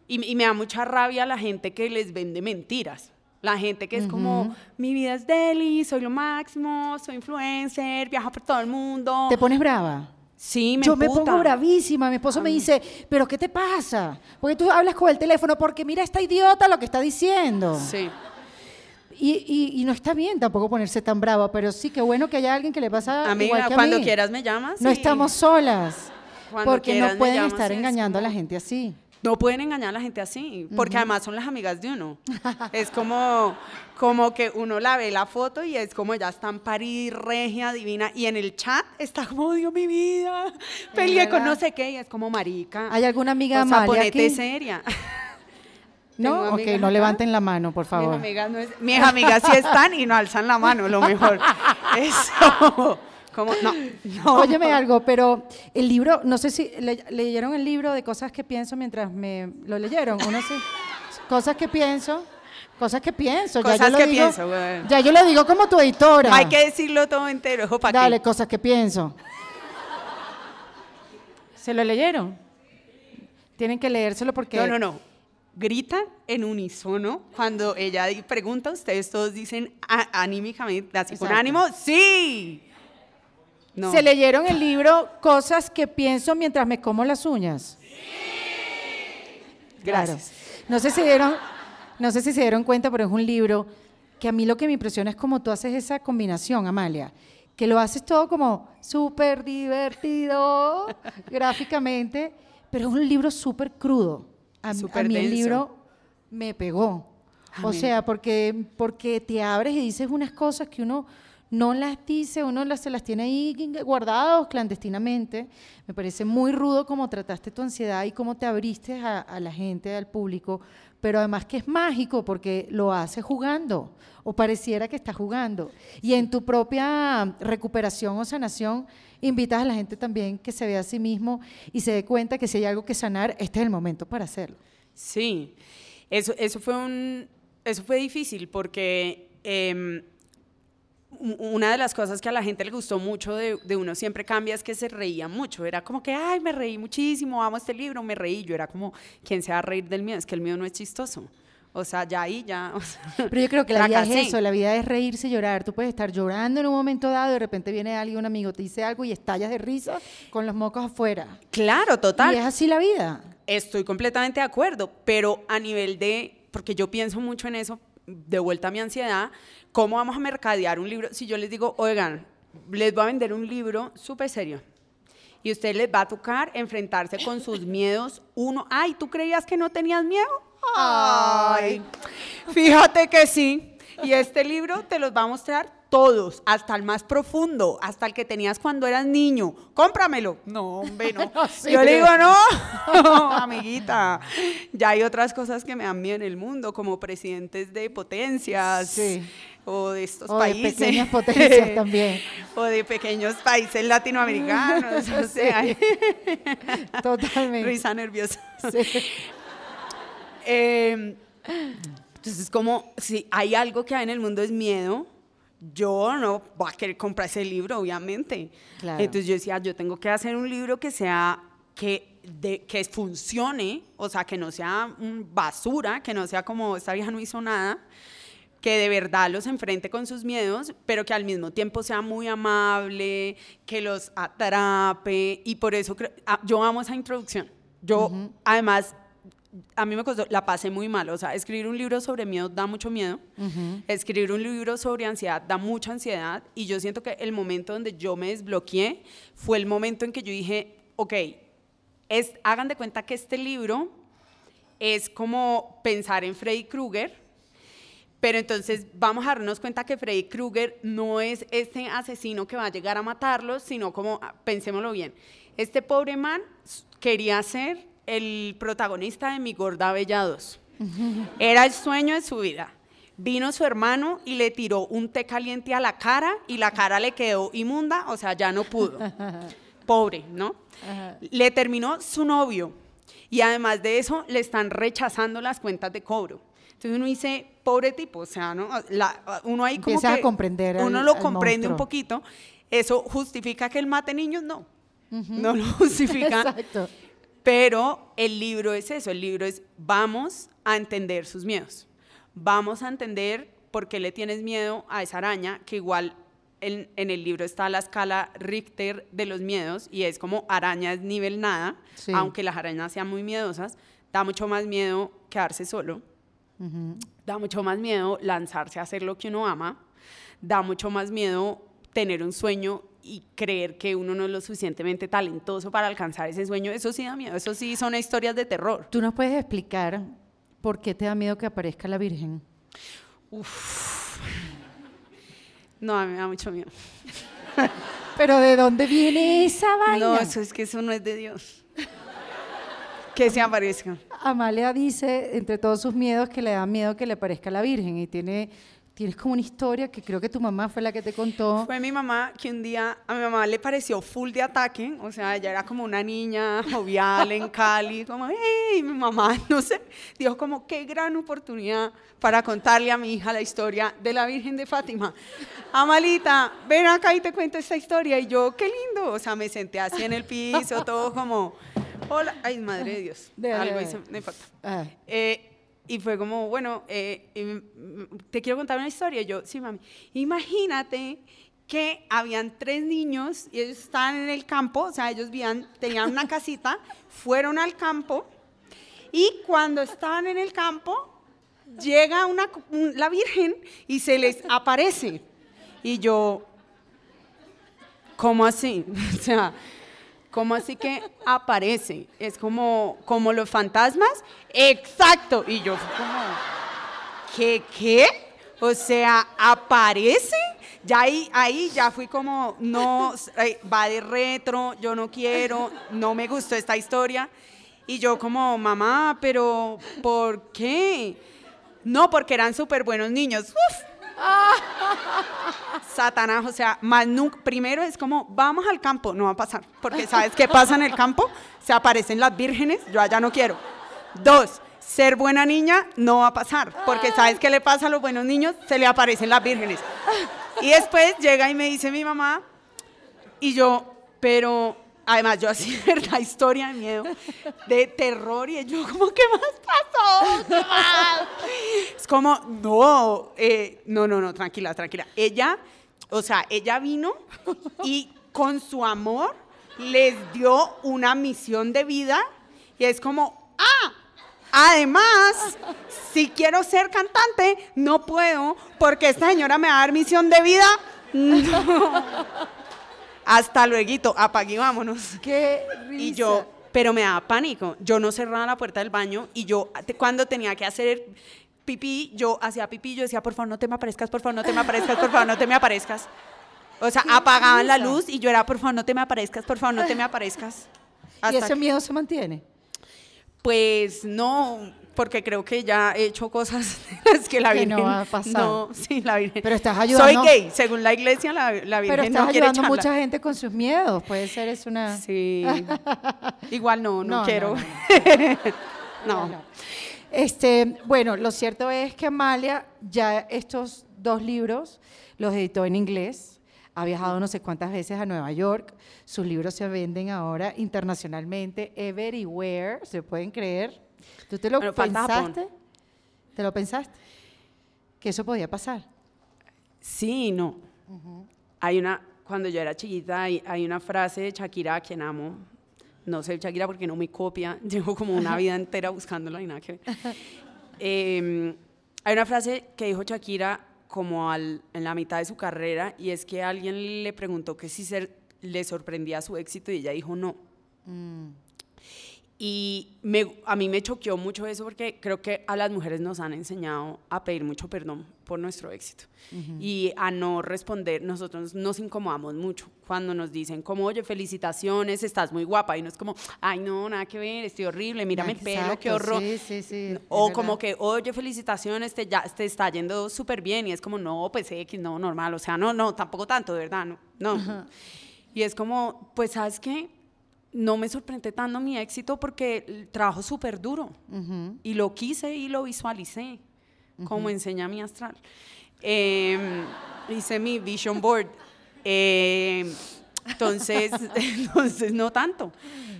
Y, me da mucha rabia la gente que les vende mentiras. La gente que es como, mi vida es deli, soy lo máximo, soy influencer, viajo por todo el mundo. ¿Te pones brava? Sí, me Yo me pongo bravísima. Mi esposo me dice, ¿pero qué te pasa? Porque tú hablas con el teléfono, porque mira esta idiota lo que está diciendo. Sí. Y, y, no está bien tampoco ponerse tan brava, pero sí que bueno que haya alguien que le pasa Amiga, igual que cuando a mí. quieras me llamas. No estamos solas. porque no pueden estar engañando a la gente así. No pueden engañar a la gente así, porque además son las amigas de uno. es como, como que uno la ve la foto y es como ya están París, regia, divina, y en el chat está como, Dios mi vida, peleé con no sé qué, y es como marica. ¿Hay alguna amiga más? ponete seria. No, ok, no levanten la mano, por favor. Mis amigas, no mis amigas sí están y no alzan la mano, lo mejor. Eso. ¿Cómo? No, no. Óyeme algo, pero el libro, no sé si leyeron el libro de cosas que pienso mientras me lo leyeron. Uno sí. Cosas que pienso. Cosas que pienso. Cosas ya yo que lo digo, pienso, güey. Ya yo lo digo como tu editora. Hay que decirlo todo entero, ¿para Dale, cosas que pienso. ¿Se lo leyeron? Tienen que leérselo porque... No, no, no. Grita en unísono cuando ella pregunta, ustedes todos dicen anímicamente, así con ánimo, ¡sí! ¿Se leyeron el libro Cosas que pienso mientras me como las uñas? Gracias. No sé si dieron, no sé si se dieron cuenta, pero es un libro que a mí lo que me impresiona es cómo tú haces esa combinación, Amalia, que lo haces todo como súper divertido gráficamente, pero es un libro súper crudo. A, a mí el libro me pegó. O sea, porque, porque te abres y dices unas cosas que uno no las dice, uno las, se las tiene ahí guardados clandestinamente. Me parece muy rudo cómo trataste tu ansiedad y cómo te abriste a, la gente, al público, pero además que es mágico porque lo hace jugando o pareciera que está jugando. Y en tu propia recuperación o sanación, invitas a la gente también que se vea a sí mismo y se dé cuenta que si hay algo que sanar, este es el momento para hacerlo. Sí, eso, eso, fue, un, eso fue difícil porque em, una de las cosas que a la gente le gustó mucho de, de, uno siempre cambia es que se reía mucho. Era como que, ay, me reí muchísimo, amo este libro, me reí. Yo era como, ¿quién se va a reír del mío? Es que el mío no es chistoso. O sea, ya ahí, ya. Pero yo creo que la vida es eso, la vida es reírse y llorar. Tú puedes estar llorando en un momento dado y de repente viene alguien, un amigo, te dice algo y estallas de risa con los mocos afuera. Claro, total. Y es así la vida. Estoy completamente de acuerdo, pero a nivel de, porque yo pienso mucho en eso, de vuelta a mi ansiedad, ¿cómo vamos a mercadear un libro? Si yo les digo, oigan, les voy a vender un libro súper serio. Y usted les va a tocar enfrentarse con sus miedos. Uno, ay, ¿tú creías que no tenías miedo? Ay, fíjate que sí. Y este libro te los va a mostrar todos, hasta el más profundo, hasta el que tenías cuando eras niño. Cómpramelo. No, hombre, no. Yo le digo, no, amiguita. Ya hay otras cosas que me dan miedo en el mundo, como presidentes de potencias. O de estos o países. De pequeñas potencias también. O de pequeños países latinoamericanos. o sea, Totalmente. Risa nerviosa. Sí. Eh, entonces, como si hay algo que hay en el mundo es miedo, yo no voy a querer comprar ese libro, obviamente. Entonces yo decía, yo tengo que hacer un libro que sea, que, de, que funcione, o sea, que no sea basura, que no sea como esta vieja no hizo nada, que de verdad los enfrente con sus miedos, pero que al mismo tiempo sea muy amable, que los atrape, y por eso creo, ah, yo amo esa introducción. Yo, además, a mí me costó, la pasé muy mal. O sea, escribir un libro sobre miedo da mucho miedo. Escribir un libro sobre ansiedad da mucha ansiedad. Y yo siento que el momento donde yo me desbloqueé fue el momento en que yo dije, ok, es, hagan de cuenta que este libro es como pensar en Freddy Krueger. Pero entonces vamos a darnos cuenta que Freddy Krueger no es este asesino que va a llegar a matarlos, sino como, ah, pensémoslo bien, este pobre man quería ser el protagonista de Mi Gorda Bellados. Era el sueño de su vida. Vino su hermano y le tiró un té caliente a la cara y la cara le quedó inmunda, o sea, ya no pudo. Pobre, ¿no? Le terminó su novio y además de eso le están rechazando las cuentas de cobro. Entonces uno dice, pobre tipo, o sea, ¿no? uno ahí como Empieza a comprender uno lo comprende un poquito. ¿Eso justifica que él mate niños? No. No lo justifica. Exacto. Pero el libro es eso, el libro es vamos a entender sus miedos, vamos a entender por qué le tienes miedo a esa araña, que igual en, el libro está la escala Richter de los miedos y es como araña es nivel nada, aunque las arañas sean muy miedosas, da mucho más miedo quedarse solo, da mucho más miedo lanzarse a hacer lo que uno ama, da mucho más miedo tener un sueño y creer que uno no es lo suficientemente talentoso para alcanzar ese sueño, eso sí da miedo, eso sí son historias de terror. ¿Tú nos puedes explicar por qué te da miedo que aparezca la Virgen? Uf. No, a mí me da mucho miedo. Pero ¿de dónde viene esa vaina? No, eso es que eso no es de Dios. que se aparezca. Amalia dice, entre todos sus miedos, que le da miedo que le aparezca la Virgen y tiene tienes como una historia que creo que tu mamá fue la que te contó. Fue mi mamá que un día a mi mamá le pareció full de ataque, o sea, ella era como una niña jovial en Cali, como, hey, mi mamá, no sé, dijo como, qué gran oportunidad para contarle a mi hija la historia de la Virgen de Fátima. Amalita, ven acá y te cuento esta historia. Y yo, qué lindo, o sea, me senté así en el piso, todo como, hola, ay, madre de Dios, algo hice, me falta. Ah. Eh, y fue como, bueno, eh, te quiero contar una historia. Y yo, sí, mami. Imagínate que habían tres niños y ellos estaban en el campo, o sea, ellos vivían, tenían una casita, fueron al campo y cuando estaban en el campo, llega una, la Virgen y se les aparece. Y yo, ¿cómo así? O sea, ¿Cómo así que aparece? Es como, como los fantasmas. Exacto. Y yo como, ¿qué? ¿Qué? O sea, aparece. Ya ahí, ahí ya fui como, no, eh, va de retro, yo no quiero, no me gustó esta historia. Y yo como, mamá, pero ¿por qué? No, porque eran súper buenos niños. Satanás, o sea, primero es como, vamos al campo, no va a pasar, porque ¿sabes qué pasa en el campo? Se aparecen las vírgenes, yo allá no quiero. Dos, ser buena niña no va a pasar, porque ¿sabes qué le pasa a los buenos niños? Se le aparecen las vírgenes. Y después llega y me dice mi mamá, y yo, pero además yo así, ¿verdad? Historia de miedo, de terror, y yo como, ¿qué más pasó? ¿Qué más? Es como, no, eh, no, no, no, tranquila, tranquila. Ella, o sea, ella vino y con su amor les dio una misión de vida y es como, ah, además, si quiero ser cantante, no puedo porque esta señora me va a dar misión de vida. No. Hasta luego, apague y vámonos. Qué risa. Y yo, pero me daba pánico. Yo no cerraba la puerta del baño y yo, cuando tenía que hacer pipí, yo hacía pipí, yo decía, por favor, no te me aparezcas, por favor, no te me aparezcas, por favor, no te me aparezcas. O sea, apagaban la luz y yo era, por favor, no te me aparezcas, por favor, no te me aparezcas. ¿Y ese que- miedo se mantiene? Pues no, porque creo que ya he hecho cosas las que la Que Virgen no va a pasar. No, sí, la Virgen. Pero estás ayudando- Soy gay, según la iglesia, la, la Virgen Pero estás no ayudando a mucha gente con sus miedos. Puede ser es una... Sí. Igual no, no, quiero. no, No. No. Este, bueno, lo cierto es que Amalia ya estos dos libros los editó en inglés. Ha viajado no sé cuántas veces a Nueva York. Sus libros se venden ahora internacionalmente, everywhere, ¿se pueden creer? ¿Tú te lo pensaste? ¿Te lo pensaste? Que eso podía pasar. Sí, y no. Hay una, cuando yo era chiquita, hay, hay una frase de Shakira a quien amo. No sé Shakira porque no me copia. Llevo como una vida entera buscándola y nada que ver. Eh, hay una frase que dijo Shakira como al- en la mitad de su carrera y es que alguien le preguntó que si se, le sorprendía su éxito y ella dijo no. Y me- a mí me choqueó mucho eso porque creo que a las mujeres nos han enseñado a pedir mucho perdón por nuestro éxito y a no responder. Nosotros nos incomodamos mucho cuando nos dicen como, oye, felicitaciones, estás muy guapa. Y no es como, ay, no, nada que ver, estoy horrible, mírame el pelo, qué Exacto, horror. Sí, sí, sí. O como verdad. que, oye, felicitaciones, te, ya, te está yendo súper bien. Y es como, no, pues X, no, normal. O sea, no, no, tampoco tanto, de verdad, no. no. Y es como, pues, ¿sabes qué? No me sorprende tanto mi éxito porque trabajo súper duro. Y lo quise y lo visualicé, como enseña mi astral. Em, hice mi vision board. Em, entonces, entonces, no tanto.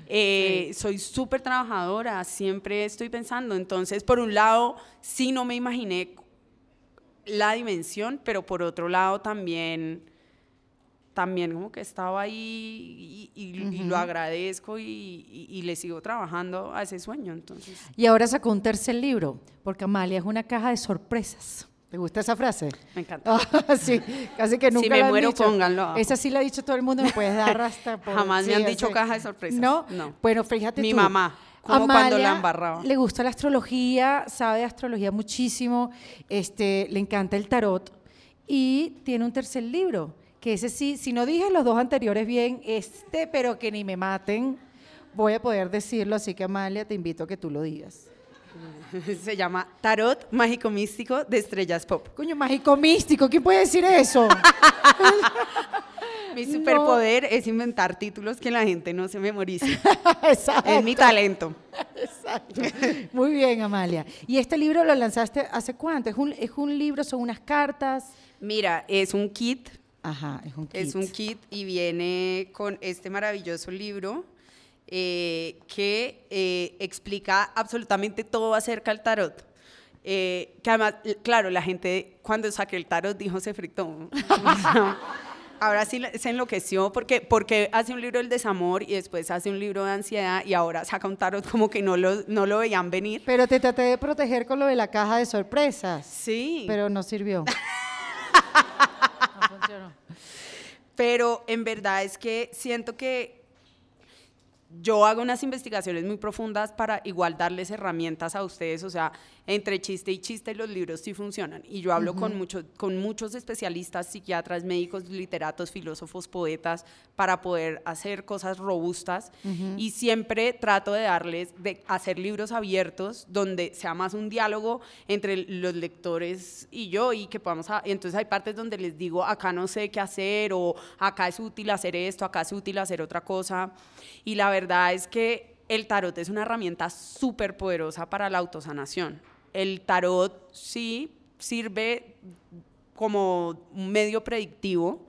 Eh, Soy súper trabajadora, siempre estoy pensando. Entonces, por un lado, sí no me imaginé la dimensión, pero por otro lado también, también como que estaba ahí y, y- y lo agradezco y, y- y le sigo trabajando a ese sueño. Entonces, Y ahora sacó un tercer libro, porque Amalia es una caja de sorpresas. ¿Te gusta esa frase? me encanta. Ah, sí, casi que nunca me la muero, dicho. pónganlo abajo. Esa sí la ha dicho todo el mundo, me puedes dar hasta por... Jamás me sí, han dicho así. caja de sorpresas. ¿No? No. Bueno, fíjate Mi tú. mamá, como cuando la embarraba. le gusta la astrología, sabe de astrología muchísimo, este, le encanta el tarot y tiene un tercer libro, que ese sí, si no dije los dos anteriores bien, este, pero que ni me maten, voy a poder decirlo, así que Amalia, te invito a que tú lo digas. Se llama Tarot Mágico Místico de Estrellas Pop. Coño, mágico místico, ¿quién puede decir eso? Mi No. superpoder es inventar títulos que la gente no se memorice. Exacto. es mi talento. Exacto. Muy bien, Amalia. ¿Y este libro lo lanzaste hace cuánto? ¿Es un, es un libro, son unas cartas? Mira, es un kit, Ajá, es un kit. es un kit y viene con este maravilloso libro eh, que eh, explica absolutamente todo acerca del tarot. Eh, que además, claro, la gente cuando saqué el tarot dijo se fritó. Ahora sí se enloqueció porque, porque hace un libro del desamor y después hace un libro de ansiedad y ahora saca un tarot como que no lo, no lo veían venir. Pero te traté de proteger con lo de la caja de sorpresas. Sí. Pero no sirvió. Pero en verdad es que siento que yo hago unas investigaciones muy profundas para igual darles herramientas a ustedes, o sea, entre chiste y chiste los libros sí funcionan. Y yo hablo con, mucho, con muchos especialistas, psiquiatras, médicos, literatos, filósofos, poetas, para poder hacer cosas robustas. Y siempre trato de darles, de hacer libros abiertos donde sea más un diálogo entre los lectores y yo y que podamos... entonces hay partes donde les digo, acá no sé qué hacer o acá es útil hacer esto, acá es útil hacer otra cosa. Y la verdad es que el tarot es una herramienta súper poderosa para la autosanación el tarot sí sirve como un medio predictivo.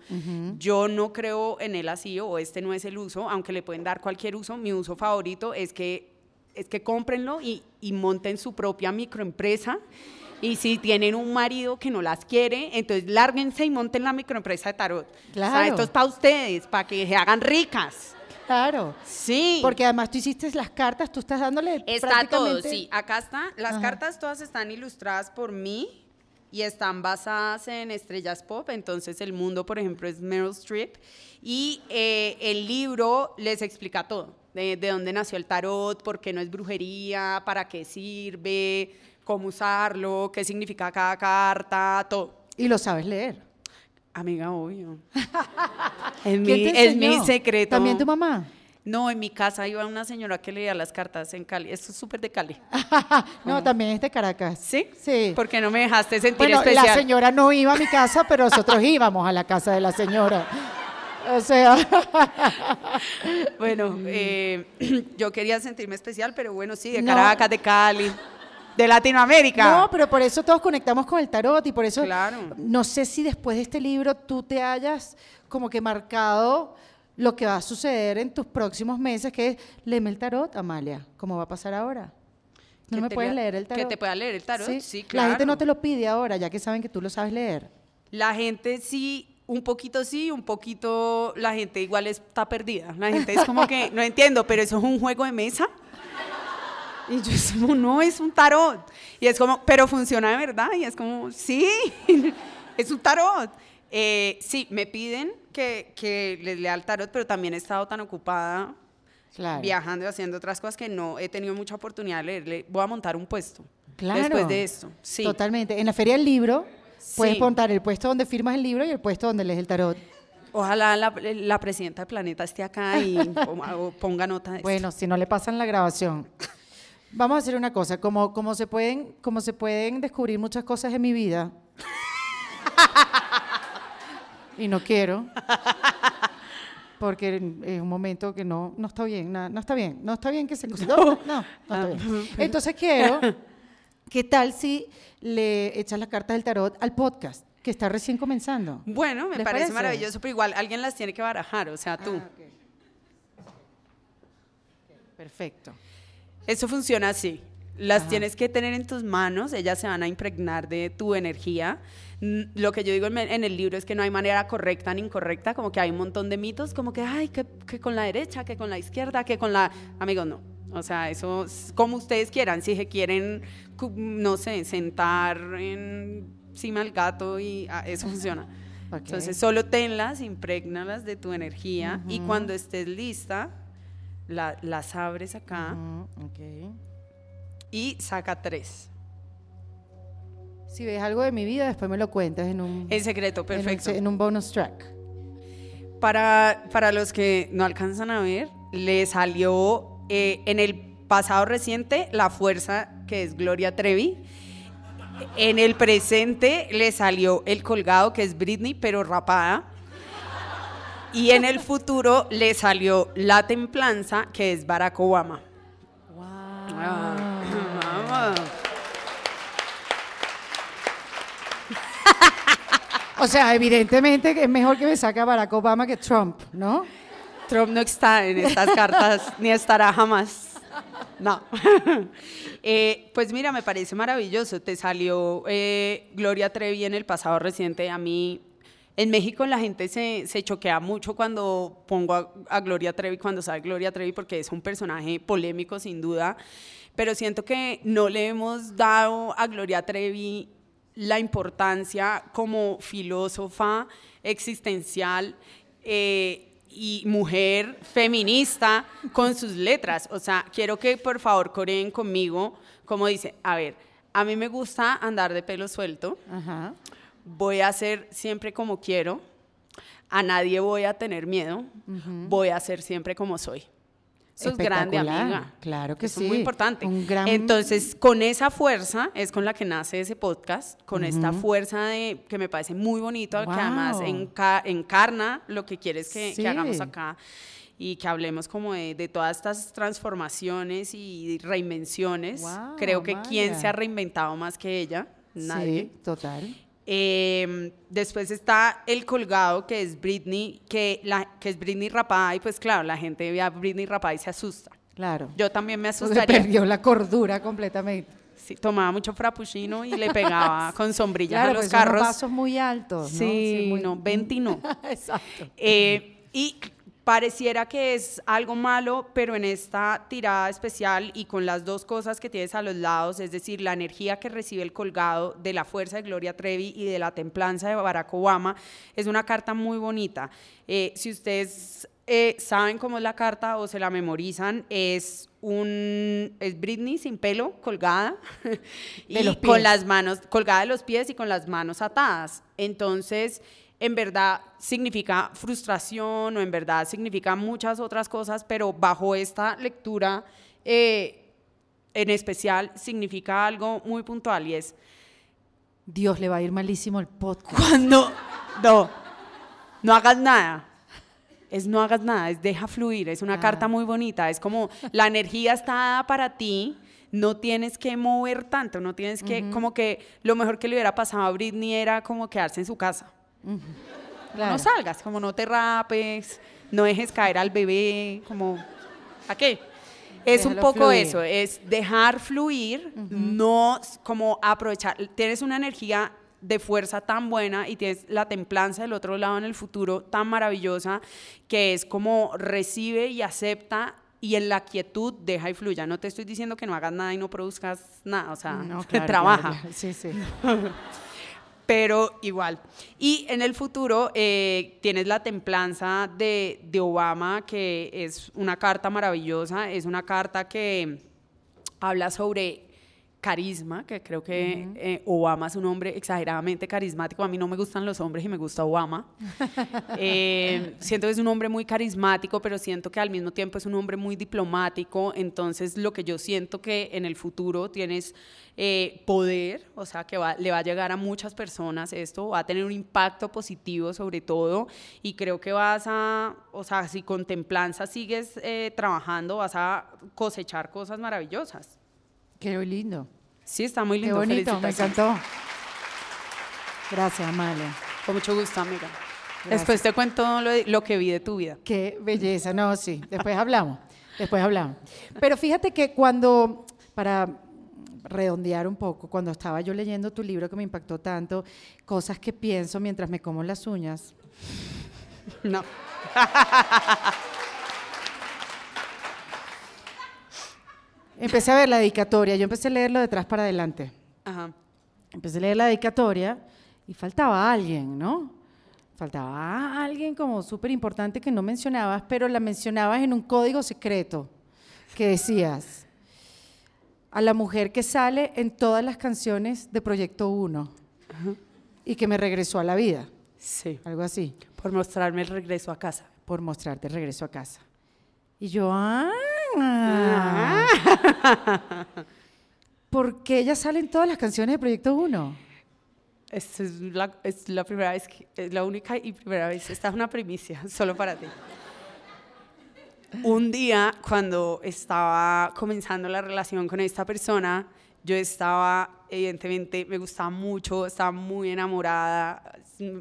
Yo no creo en él así o este no es el uso, aunque le pueden dar cualquier uso. Mi uso favorito es que, es que cómprenlo y, y monten su propia microempresa. Y si tienen un marido que no las quiere, entonces lárguense y monten la microempresa de tarot. Claro. esto es para ustedes, para que se hagan ricas. Claro. Sí. Porque además tú hiciste las cartas, tú estás dándole. Está todo, sí. Acá está. Las cartas todas están ilustradas por mí y están basadas en estrellas pop. Entonces, el mundo, por ejemplo, es Meryl Streep. Y eh, el libro les explica todo: de, dónde nació el tarot, por qué no es brujería, para qué sirve, cómo usarlo, qué significa cada carta, todo. Y lo sabes leer. Amiga, obvio. es, mi, es mi secreto. ¿También tu mamá? No, en mi casa iba una señora que leía las cartas en Cali. Esto es súper de Cali. no, también es de Caracas. ¿Sí? Sí. Porque no me dejaste sentir bueno, especial. la señora no iba a mi casa, pero nosotros íbamos a la casa de la señora. O sea. bueno, eh, yo quería sentirme especial, pero bueno, sí, de Caracas, de Cali de Latinoamérica. No, pero por eso todos conectamos con el tarot y por eso claro. no sé si después de este libro tú te hayas como que marcado lo que va a suceder en tus próximos meses, que es léeme el tarot, Amalia, ¿cómo va a pasar ahora? ¿No me puedes leer el tarot? Que te pueda leer el tarot, sí, claro. La gente no te lo pide ahora, ya que saben que tú lo sabes leer. La gente sí, un poquito sí, un poquito la gente igual está perdida. La gente es como que, no entiendo, pero eso es un juego de mesa. Y yo es como, no, es un tarot. Y es como, pero funciona de verdad. Y es como, sí, es un tarot. Eh, sí, me piden que, que, les lea el tarot, pero también he estado tan ocupada viajando y haciendo otras cosas que no he tenido mucha oportunidad de leerle. Voy a montar un puesto claro, después de esto. Sí. Totalmente. En la Feria del Libro puedes montar el puesto donde firmas el libro y el puesto donde lees el tarot. Ojalá la, presidenta del planeta esté acá y ponga nota de esto. Bueno, si no le pasan la grabación. Vamos a hacer una cosa, como, como, se pueden, como se pueden descubrir muchas cosas en mi vida, y no quiero, porque es un momento que no, no está bien, no, está bien, no está bien que se... No, no, no está bien. Entonces quiero, ¿qué tal si le echas las cartas del tarot al podcast? que está recién comenzando. Bueno, me parece, maravilloso, pero igual alguien las tiene que barajar, o sea, tú. Ah, Perfecto. Eso funciona así. Las tienes que tener en tus manos, ellas se van a impregnar de tu energía. Lo que yo digo en el libro es que no hay manera correcta ni incorrecta, como que hay un montón de mitos, como que, ay, que, con la derecha, que con la izquierda, que con la... Amigos, no. O sea, eso es como ustedes quieran. Si se quieren, no sé, sentar encima del gato y ah, eso funciona. Entonces, solo tenlas, impregnalas de tu energía y cuando estés lista, las abres acá y saca tres. Si ves algo de mi vida, después me lo cuentas en un... En secreto, perfecto. En un, bonus track. Para, para los que no alcanzan a ver, le salió eh, en el pasado reciente la fuerza que es Gloria Trevi. En el presente le salió el colgado que es Britney, pero rapada. Y en el futuro le salió la templanza, que es Barack Obama. Wow. Ah, o sea, evidentemente es mejor que me saque Barack Obama que Trump, ¿no? Trump no está en estas cartas, ni estará jamás. No. Eh, pues mira, me parece maravilloso. Te salió eh, Gloria Trevi en el pasado reciente. A mí en México la gente se, se choquea mucho cuando pongo a, Gloria Trevi, cuando sabe Gloria Trevi, porque es un personaje polémico sin duda, pero siento que no le hemos dado a Gloria Trevi la importancia como filósofa existencial eh, y mujer feminista con sus letras. O sea, quiero que por favor coreen conmigo, como dice, a ver, a mí me gusta andar de pelo suelto. Ajá. Voy a hacer siempre como quiero. A nadie voy a tener miedo. Voy a ser siempre como soy. Eso es grande, amiga. Claro que Eso sí. Es muy importante. Un gran- Entonces, con esa fuerza es con la que nace ese podcast, con esta fuerza de que me parece muy bonito, que además enca- encarna lo que quieres que, Sí. que hagamos acá y que hablemos como de, de todas estas transformaciones y reinvenciones. Wow, Creo que quién se ha reinventado más que ella, nadie. Sí, total. Eh, después está el colgado que es Britney, que, la, que es Britney rapada y pues claro, la gente ve a Britney rapada y se asusta. Claro. Yo también me Se asustaría. perdió la cordura completamente. Sí, tomaba mucho frappuccino y le pegaba con sombrillas Claro, a los pues unos carros. vasos muy altos, ¿no? Sí, muy- no, 20 no. Exacto. Eh, y pareciera que es algo malo, pero en esta tirada especial y con las dos cosas que tienes a los lados, es decir, la energía que recibe el colgado de la fuerza de Gloria Trevi y de la templanza de Barack Obama, es una carta muy bonita. Eh, si ustedes eh, saben cómo es la carta o se la memorizan, es un es Britney sin pelo, colgada y con las manos colgada de los pies y con las manos atadas. Entonces, en verdad significa frustración o en verdad significa muchas otras cosas, pero bajo esta lectura eh, en especial significa algo muy puntual y es Dios le va a ir malísimo el podcast. cuando no, no hagas nada. Es no hagas nada, es deja fluir, es una Ah. carta muy bonita, es como la energía está dada para ti, no tienes que mover tanto, no tienes que, como que lo mejor que le hubiera pasado a Britney era como quedarse en su casa. Claro. No salgas, como no te rapes, no dejes caer al bebé, como, ¿a qué? Es un poco fluir. eso, es dejar fluir, no como aprovechar. Tienes una energía de fuerza tan buena y tienes la templanza del otro lado en el futuro tan maravillosa que es como recibe y acepta y en la quietud deja y fluya. No te estoy diciendo que no hagas nada y no produzcas nada, o sea, No, claro, trabaja claro. Sí, sí. pero igual. Y en el futuro eh, tienes la templanza de, de Obama, que es una carta maravillosa, es una carta que habla sobre carisma, que creo que eh, Obama es un hombre exageradamente carismático. A mí no me gustan los hombres y me gusta Obama. Eh, siento que es un hombre muy carismático, pero siento que al mismo tiempo es un hombre muy diplomático. Entonces, lo que yo siento que en el futuro tienes eh, poder, o sea, que va- le va a llegar a muchas personas esto, va a tener un impacto positivo sobre todo. Y creo que vas a, o sea, si con templanza sigues eh, trabajando, vas a cosechar cosas maravillosas. Qué lindo. Sí, está muy Qué lindo. bonito, me encantó. Gracias, Amalia. Con mucho gusto, amiga. Gracias. Después te cuento lo que vi de tu vida. Qué belleza. No, sí, después hablamos. Después hablamos. Pero fíjate que cuando, para redondear un poco, cuando estaba yo leyendo tu libro que me impactó tanto, cosas que pienso mientras me como las uñas. No. Empecé a ver la dedicatoria, yo empecé a leerlo de atrás para adelante. Ajá. Empecé a leer la dedicatoria y faltaba alguien, ¿no? Faltaba alguien como súper importante que no mencionabas, pero la mencionabas en un código secreto que decías, a la mujer que sale en todas las canciones de Proyecto 1 y que me regresó a la vida, Sí. algo así, Por mostrarme el regreso a casa. por mostrarte el regreso a casa. Y yo, ah, ¿por qué ella sale en todas las canciones de Proyecto 1? Esta es la, es la primera vez, que, es la única y primera vez. Esta es una primicia, solo para ti. Un día, cuando estaba comenzando la relación con esta persona, yo estaba, evidentemente, me gustaba mucho, estaba muy enamorada,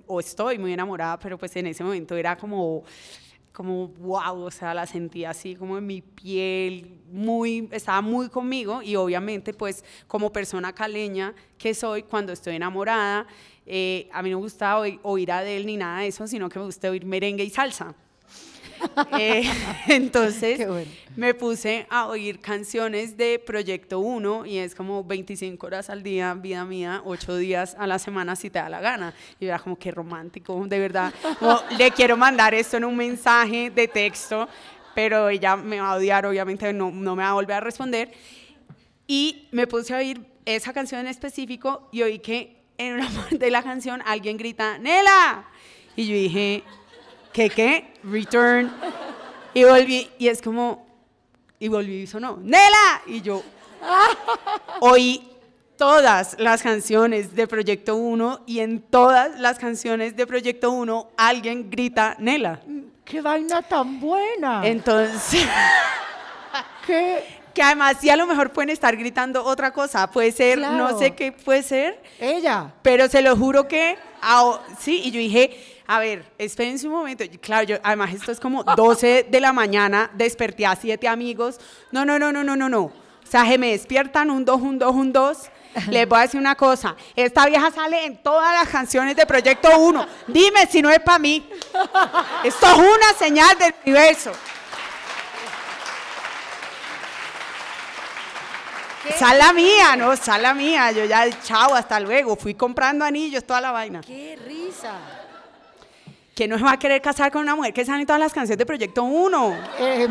o estoy muy enamorada, pero pues en ese momento era como, como wow, o sea, la sentía así como en mi piel, muy, estaba muy conmigo y obviamente pues como persona caleña que soy cuando estoy enamorada, eh, a mí no me gusta oír, oír Adele ni nada de eso, sino que me gusta oír merengue y salsa. Eh, entonces bueno. me puse a oír canciones de Proyecto 1 y es como 25 horas al día, vida mía, 8 días a la semana si te da la gana. Y era como que romántico, de verdad. Como, le quiero mandar esto en un mensaje de texto, pero ella me va a odiar, obviamente no, no me va a volver a responder. Y me puse a oír esa canción en específico y oí que en una parte de la canción alguien grita, Nela. Y yo dije, ¿qué qué? Return. Y volví, y es como, y volví y sonó, Nela. Y yo oí todas las canciones de Proyecto 1 y en todas las canciones de Proyecto 1 alguien grita Nela. ¡Qué vaina tan buena! Entonces, ¿Qué? que además sí a lo mejor pueden estar gritando otra cosa, puede ser, Claro. no sé qué puede ser, Ella. pero se lo juro que, ah, sí, y yo dije, a ver, espérense un momento, claro, yo, además esto es como 12 de la mañana, desperté a siete amigos, no, no, no, no, no, no, no, o sea, se me despiertan un dos, un dos, un dos, les voy a decir una cosa, esta vieja sale en todas las canciones de Proyecto 1, dime si no es para mí, esto es una señal del universo. Esa es la mía, no, esa es la mía. Yo ya, chao, hasta luego. Fui comprando anillos, toda la vaina. ¡Qué risa! ¿Quién no se va a querer casar con una mujer que sale en todas las canciones de Proyecto 1? Eh,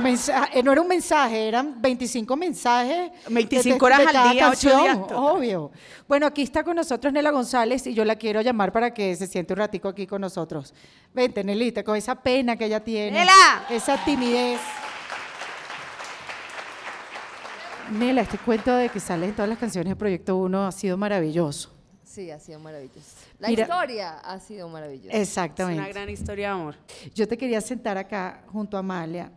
eh, no era un mensaje, eran 25 mensajes. 25 horas al cada día, días, total. Obvio. Bueno, aquí está con nosotros Nela González y yo la quiero llamar para que se siente un ratico aquí con nosotros. Vente, Nelita, con esa pena que ella tiene. Nela. Esa timidez. Nela, este cuento de que sales en todas las canciones de Proyecto 1 ha sido maravilloso. Sí, ha sido maravilloso. La Mira- historia ha sido maravillosa. Es Exactamente. una gran historia de amor. Yo te quería sentar acá junto a Amalia.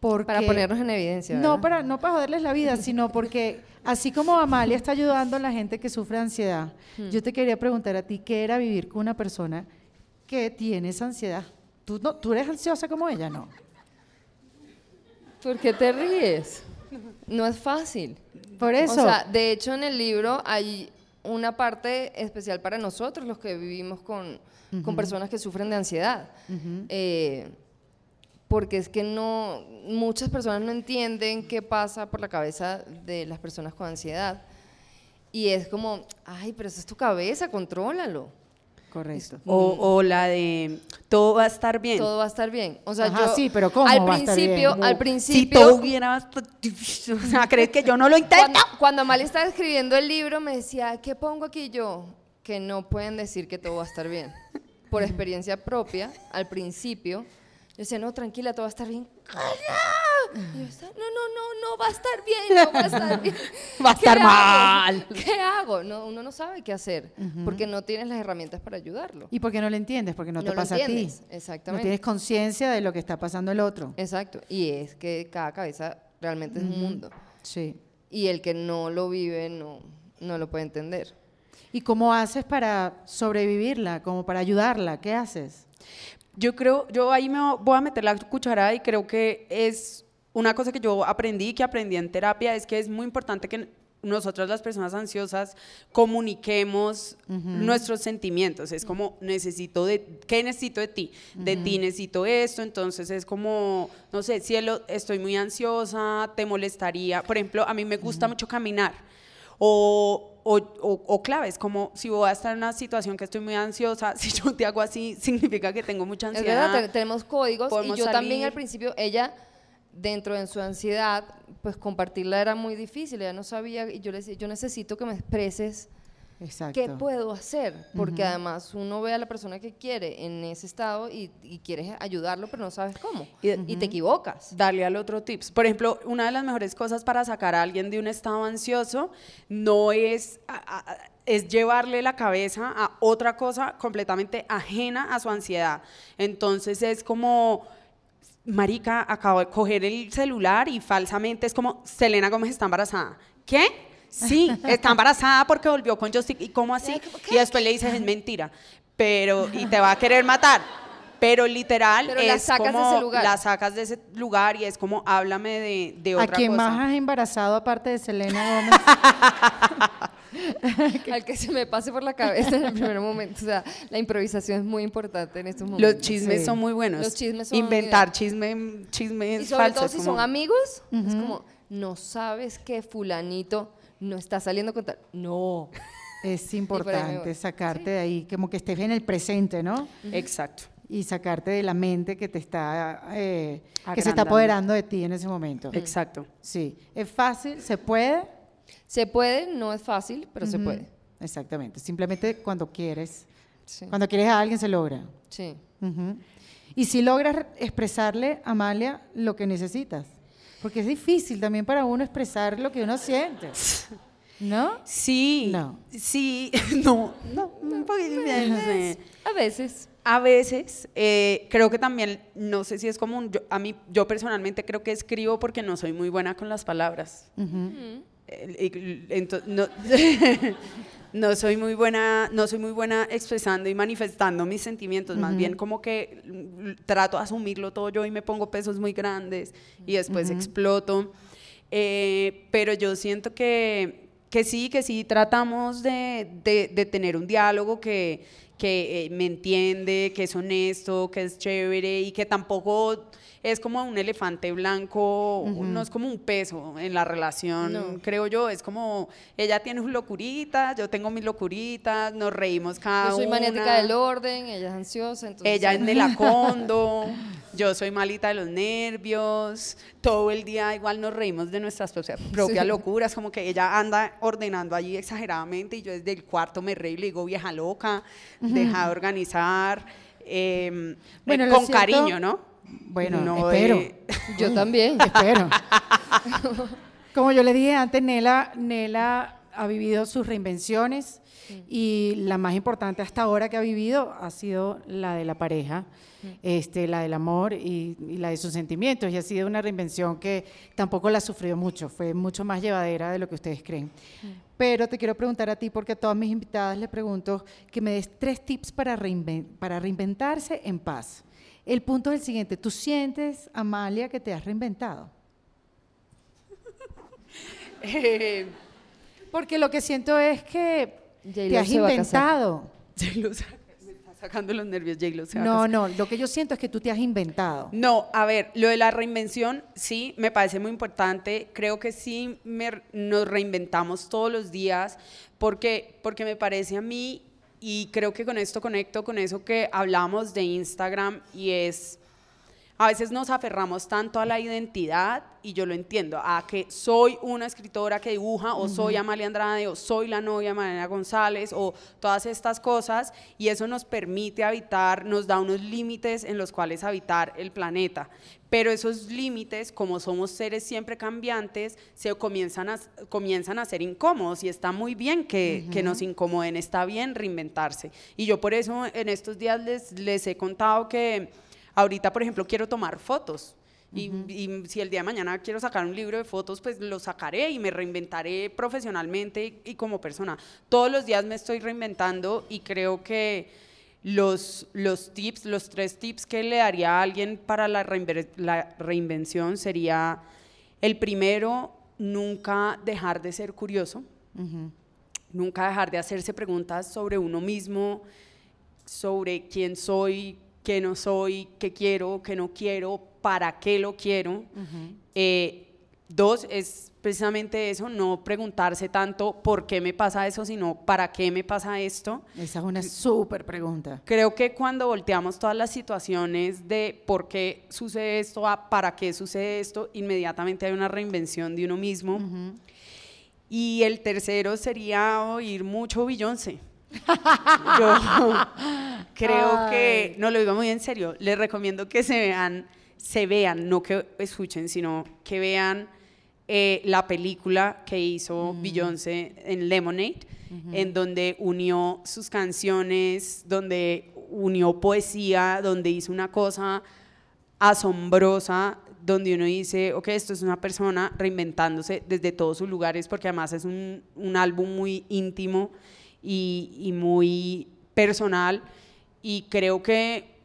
Porque, Para ponernos en evidencia. No para, no para joderles la vida, sino porque así como Amalia está ayudando a la gente que sufre ansiedad, Hmm. yo te quería preguntar a ti qué era vivir con una persona que tiene esa ansiedad. ¿Tú, no, ¿Tú eres ansiosa como ella? No. ¿Por qué te ríes? No es fácil. Por eso. O sea, de hecho en el libro hay una parte especial para nosotros, los que vivimos con, con personas que sufren de ansiedad. Eh, porque es que no, muchas personas no entienden qué pasa por la cabeza de las personas con ansiedad. Y es como, ay, pero eso es tu cabeza, contrólalo. Correcto. O, o la de todo va a estar bien. Todo va a estar bien. O sea, Ajá, yo sí, pero ¿cómo al va a estar bien? principio, al Si principio, todo hubiera. O sea, ¿crees que yo no lo intento? cuando, cuando Amalia estaba escribiendo el libro, me decía, ¿qué pongo aquí yo? Que no pueden decir que todo va a estar bien. Por experiencia propia, al principio, yo decía, no, tranquila, todo va a estar bien. Y yo decía, no, no, no, no va a estar bien, no va a estar bien. Va a ¿Qué estar hago? mal. ¿Qué hago? No, uno no sabe qué hacer, porque no tienes las herramientas para ayudarlo. ¿Y por qué no lo entiendes? Porque no, te No lo pasa a ti. entiendes, No exactamente. tienes conciencia de lo que está pasando el otro. Exacto. Y es que cada cabeza realmente es un mundo. Sí. Y el que no lo vive no, no lo puede entender. ¿Y cómo haces para sobrevivirla? Como para ayudarla? ¿Qué haces? Yo creo, yo ahí me voy a meter la cucharada y creo que es una cosa que yo aprendí, que aprendí en terapia, es que es muy importante que nosotras las personas ansiosas comuniquemos nuestros sentimientos. Es como, necesito de, ¿qué necesito de ti? De ti necesito esto, entonces es como, no sé, cielo, estoy muy ansiosa, te molestaría. Por ejemplo, a mí me gusta mucho caminar. O, o, o- o claves, como si voy a estar en una situación que estoy muy ansiosa, si yo te hago así, significa que tengo mucha Es ansiedad. verdad, te- tenemos códigos y yo también salir. al principio, ella, dentro de su ansiedad, pues compartirla era muy difícil, ella no sabía y yo le decía, yo necesito que me expreses Exacto. qué puedo hacer, porque además uno ve a la persona que quiere en ese estado y, y quieres ayudarlo, pero no sabes cómo, Y- y, te equivocas. darle al otro tips. Por ejemplo, una de las mejores cosas para sacar a alguien de un estado ansioso no es, a- a- es llevarle la cabeza a otra cosa completamente ajena a su ansiedad. Entonces es como, marica, acabo de coger el celular y falsamente es como, Selena Gómez está embarazada. ¿Qué? Sí, está embarazada porque volvió con Justin. ¿Y cómo así? Y después le dices, es mentira. Pero, y te va a querer matar. Pero literal Pero la es sacas de como, ese lugar. la sacas de ese lugar y es como, háblame de, de ¿A otra quién cosa. más has embarazado aparte de Selena Gómez? Al que se me pase por la cabeza en el primer momento. O sea, la improvisación es muy importante en estos momentos. Los chismes Sí. son muy buenos. Los chismes son Inventar chisme, chismes Y sobre falsos. todo si como- son amigos, es como, no sabes que fulanito no está saliendo con tal. No. Es importante sacarte de ahí, como que estés en el presente, ¿no? Exacto. Y sacarte de la mente que te está, eh, que se está apoderando de ti en ese momento. Exacto. Sí. ¿Es fácil? ¿Se puede? Se puede, no es fácil, pero se puede. Exactamente. Simplemente cuando quieres. Sí. Cuando quieres a alguien se logra. sí. Y si logras re- expresarle a Amalia lo que necesitas. Porque es difícil también para uno expresar lo que uno siente. ¿No? Sí, No. sí, no, no, un poquito, no sé. A veces. A veces, eh, creo que también, no sé si es común, yo, a mí, yo personalmente creo que escribo porque no soy muy buena con las palabras. Ento- no, no soy muy buena, no soy muy buena expresando y manifestando mis sentimientos, más bien como que trato de asumirlo todo yo y me pongo pesos muy grandes y después exploto. Eh, pero yo siento que, que sí, que sí tratamos de, de- de tener un diálogo que, que eh, me entiende, que es honesto, que es chévere y que tampoco es como un elefante blanco, no es como un peso en la relación, No. creo yo, es como ella tiene sus locuritas, yo tengo mis locuritas, nos reímos cada Yo soy maniática del orden, ella es ansiosa, entonces... Ella es melacondo, yo soy malita de los nervios, todo el día igual nos reímos de nuestras propia- propias Sí. locuras, como que ella anda ordenando allí exageradamente y yo desde el cuarto me reí y le digo, vieja loca, deja de organizar, em, Bueno, eh, con cierto- cariño, ¿no? Bueno, No espero. de- Yo también. Espero. Como yo le dije antes, Nela, Nela ha vivido sus reinvenciones y la más importante hasta ahora que ha vivido ha sido la de la pareja, este, la del amor y, y la de sus sentimientos. Y ha sido una reinvención que tampoco la sufrió mucho, fue mucho más llevadera de lo que ustedes creen. Pero te quiero preguntar a ti, porque a todas mis invitadas les pregunto que me des tres tips para, reinven- para reinventarse en paz. El punto es el siguiente, ¿tú sientes, Amalia, que te has reinventado? Eh, Porque lo que siento es que te has inventado. Me está sacando los nervios, No, no, lo que yo siento es que tú te has inventado. No, a ver, lo de la reinvención sí me parece muy importante. Creo que sí me- nos reinventamos todos los días porque, porque me parece a mí, y creo que con esto conecto con eso que hablamos de Instagram y es, a veces nos aferramos tanto a la identidad, y yo lo entiendo, a que soy una escritora que dibuja, o soy Amalia Andrade, o soy la novia de Mariana González, o todas estas cosas, y eso nos permite habitar, nos da unos límites en los cuales habitar el planeta. Pero esos límites, como somos seres siempre cambiantes, se comienzan a, comienzan a ser incómodos y está muy bien que, que nos incomoden, está bien reinventarse. Y yo por eso en estos días les, les he contado que ahorita, por ejemplo, quiero tomar fotos. Y, y si el día de mañana quiero sacar un libro de fotos, pues lo sacaré y me reinventaré profesionalmente y como persona. Todos los días me estoy reinventando y creo que los, los tips, los tres tips que le daría a alguien para la, reinver- la reinvención sería, el primero, nunca dejar de ser curioso, nunca dejar de hacerse preguntas sobre uno mismo, sobre quién soy, qué no soy, qué quiero, qué no quiero, para qué lo quiero. Eh, dos, es precisamente eso, no preguntarse tanto por qué me pasa eso, sino para qué me pasa esto. Esa es una súper pregunta. Creo que cuando volteamos todas las situaciones de por qué sucede esto a para qué sucede esto, inmediatamente hay una reinvención de uno mismo. Y el tercero sería oír mucho Beyoncé. Yo creo que, no lo digo muy en serio, les recomiendo que se vean, se vean, no que escuchen, sino que vean eh, la película que hizo Beyoncé en Lemonade, en donde unió sus canciones, donde unió poesía, donde hizo una cosa asombrosa, donde uno dice, ok, esto es una persona reinventándose desde todos sus lugares, porque además es un, un álbum muy íntimo y, muy personal, y creo que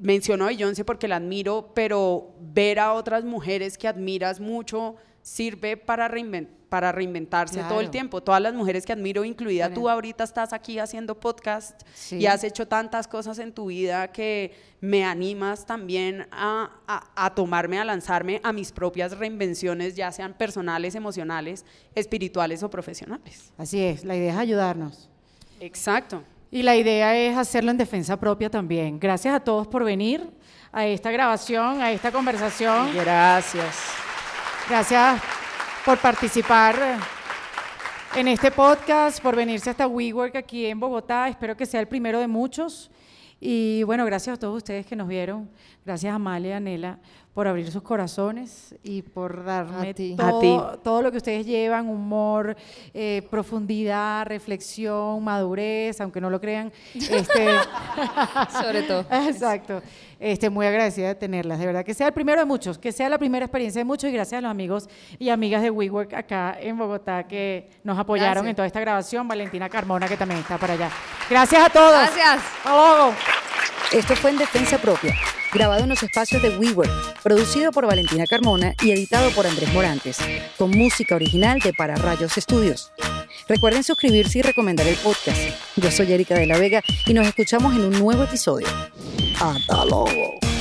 menciono a Beyoncé porque la admiro, pero ver a otras mujeres que admiras mucho sirve para, reinven- para reinventarse todo el tiempo. Todas las mujeres que admiro, incluida tú ahorita estás aquí haciendo podcast Sí. y has hecho tantas cosas en tu vida que me animas también a, a- a tomarme, a lanzarme a mis propias reinvenciones, ya sean personales, emocionales, espirituales o profesionales. Así es, la idea es ayudarnos. Exacto. Y la idea es hacerlo en defensa propia también. Gracias a todos por venir a esta grabación, a esta conversación. Gracias. Gracias por participar en este podcast, por venirse hasta WeWork aquí en Bogotá. Espero que sea el primero de muchos. Y bueno, gracias a todos ustedes que nos vieron. Gracias a Amalia y a Nela por abrir sus corazones y por darme A ti. todo, A ti. todo lo que ustedes llevan, humor, eh, profundidad, reflexión, madurez, aunque no lo crean. Este, Sobre todo. Exacto. Este, muy agradecida de tenerlas, de verdad. Que sea el primero de muchos, que sea la primera experiencia de muchos y gracias a los amigos y amigas de WeWork acá en Bogotá que nos apoyaron Gracias. en toda esta grabación. Valentina Carmona, que también está por allá. Gracias a todos. Gracias. Hasta luego. Esto fue en Defensa Propia, grabado en los espacios de WeWork, producido por Valentina Carmona y editado por Andrés Morantes, con música original de Para Rayos Estudios. Recuerden suscribirse y recomendar el podcast. Yo soy Erika de la Vega y nos escuchamos en un nuevo episodio. ¡Hasta luego!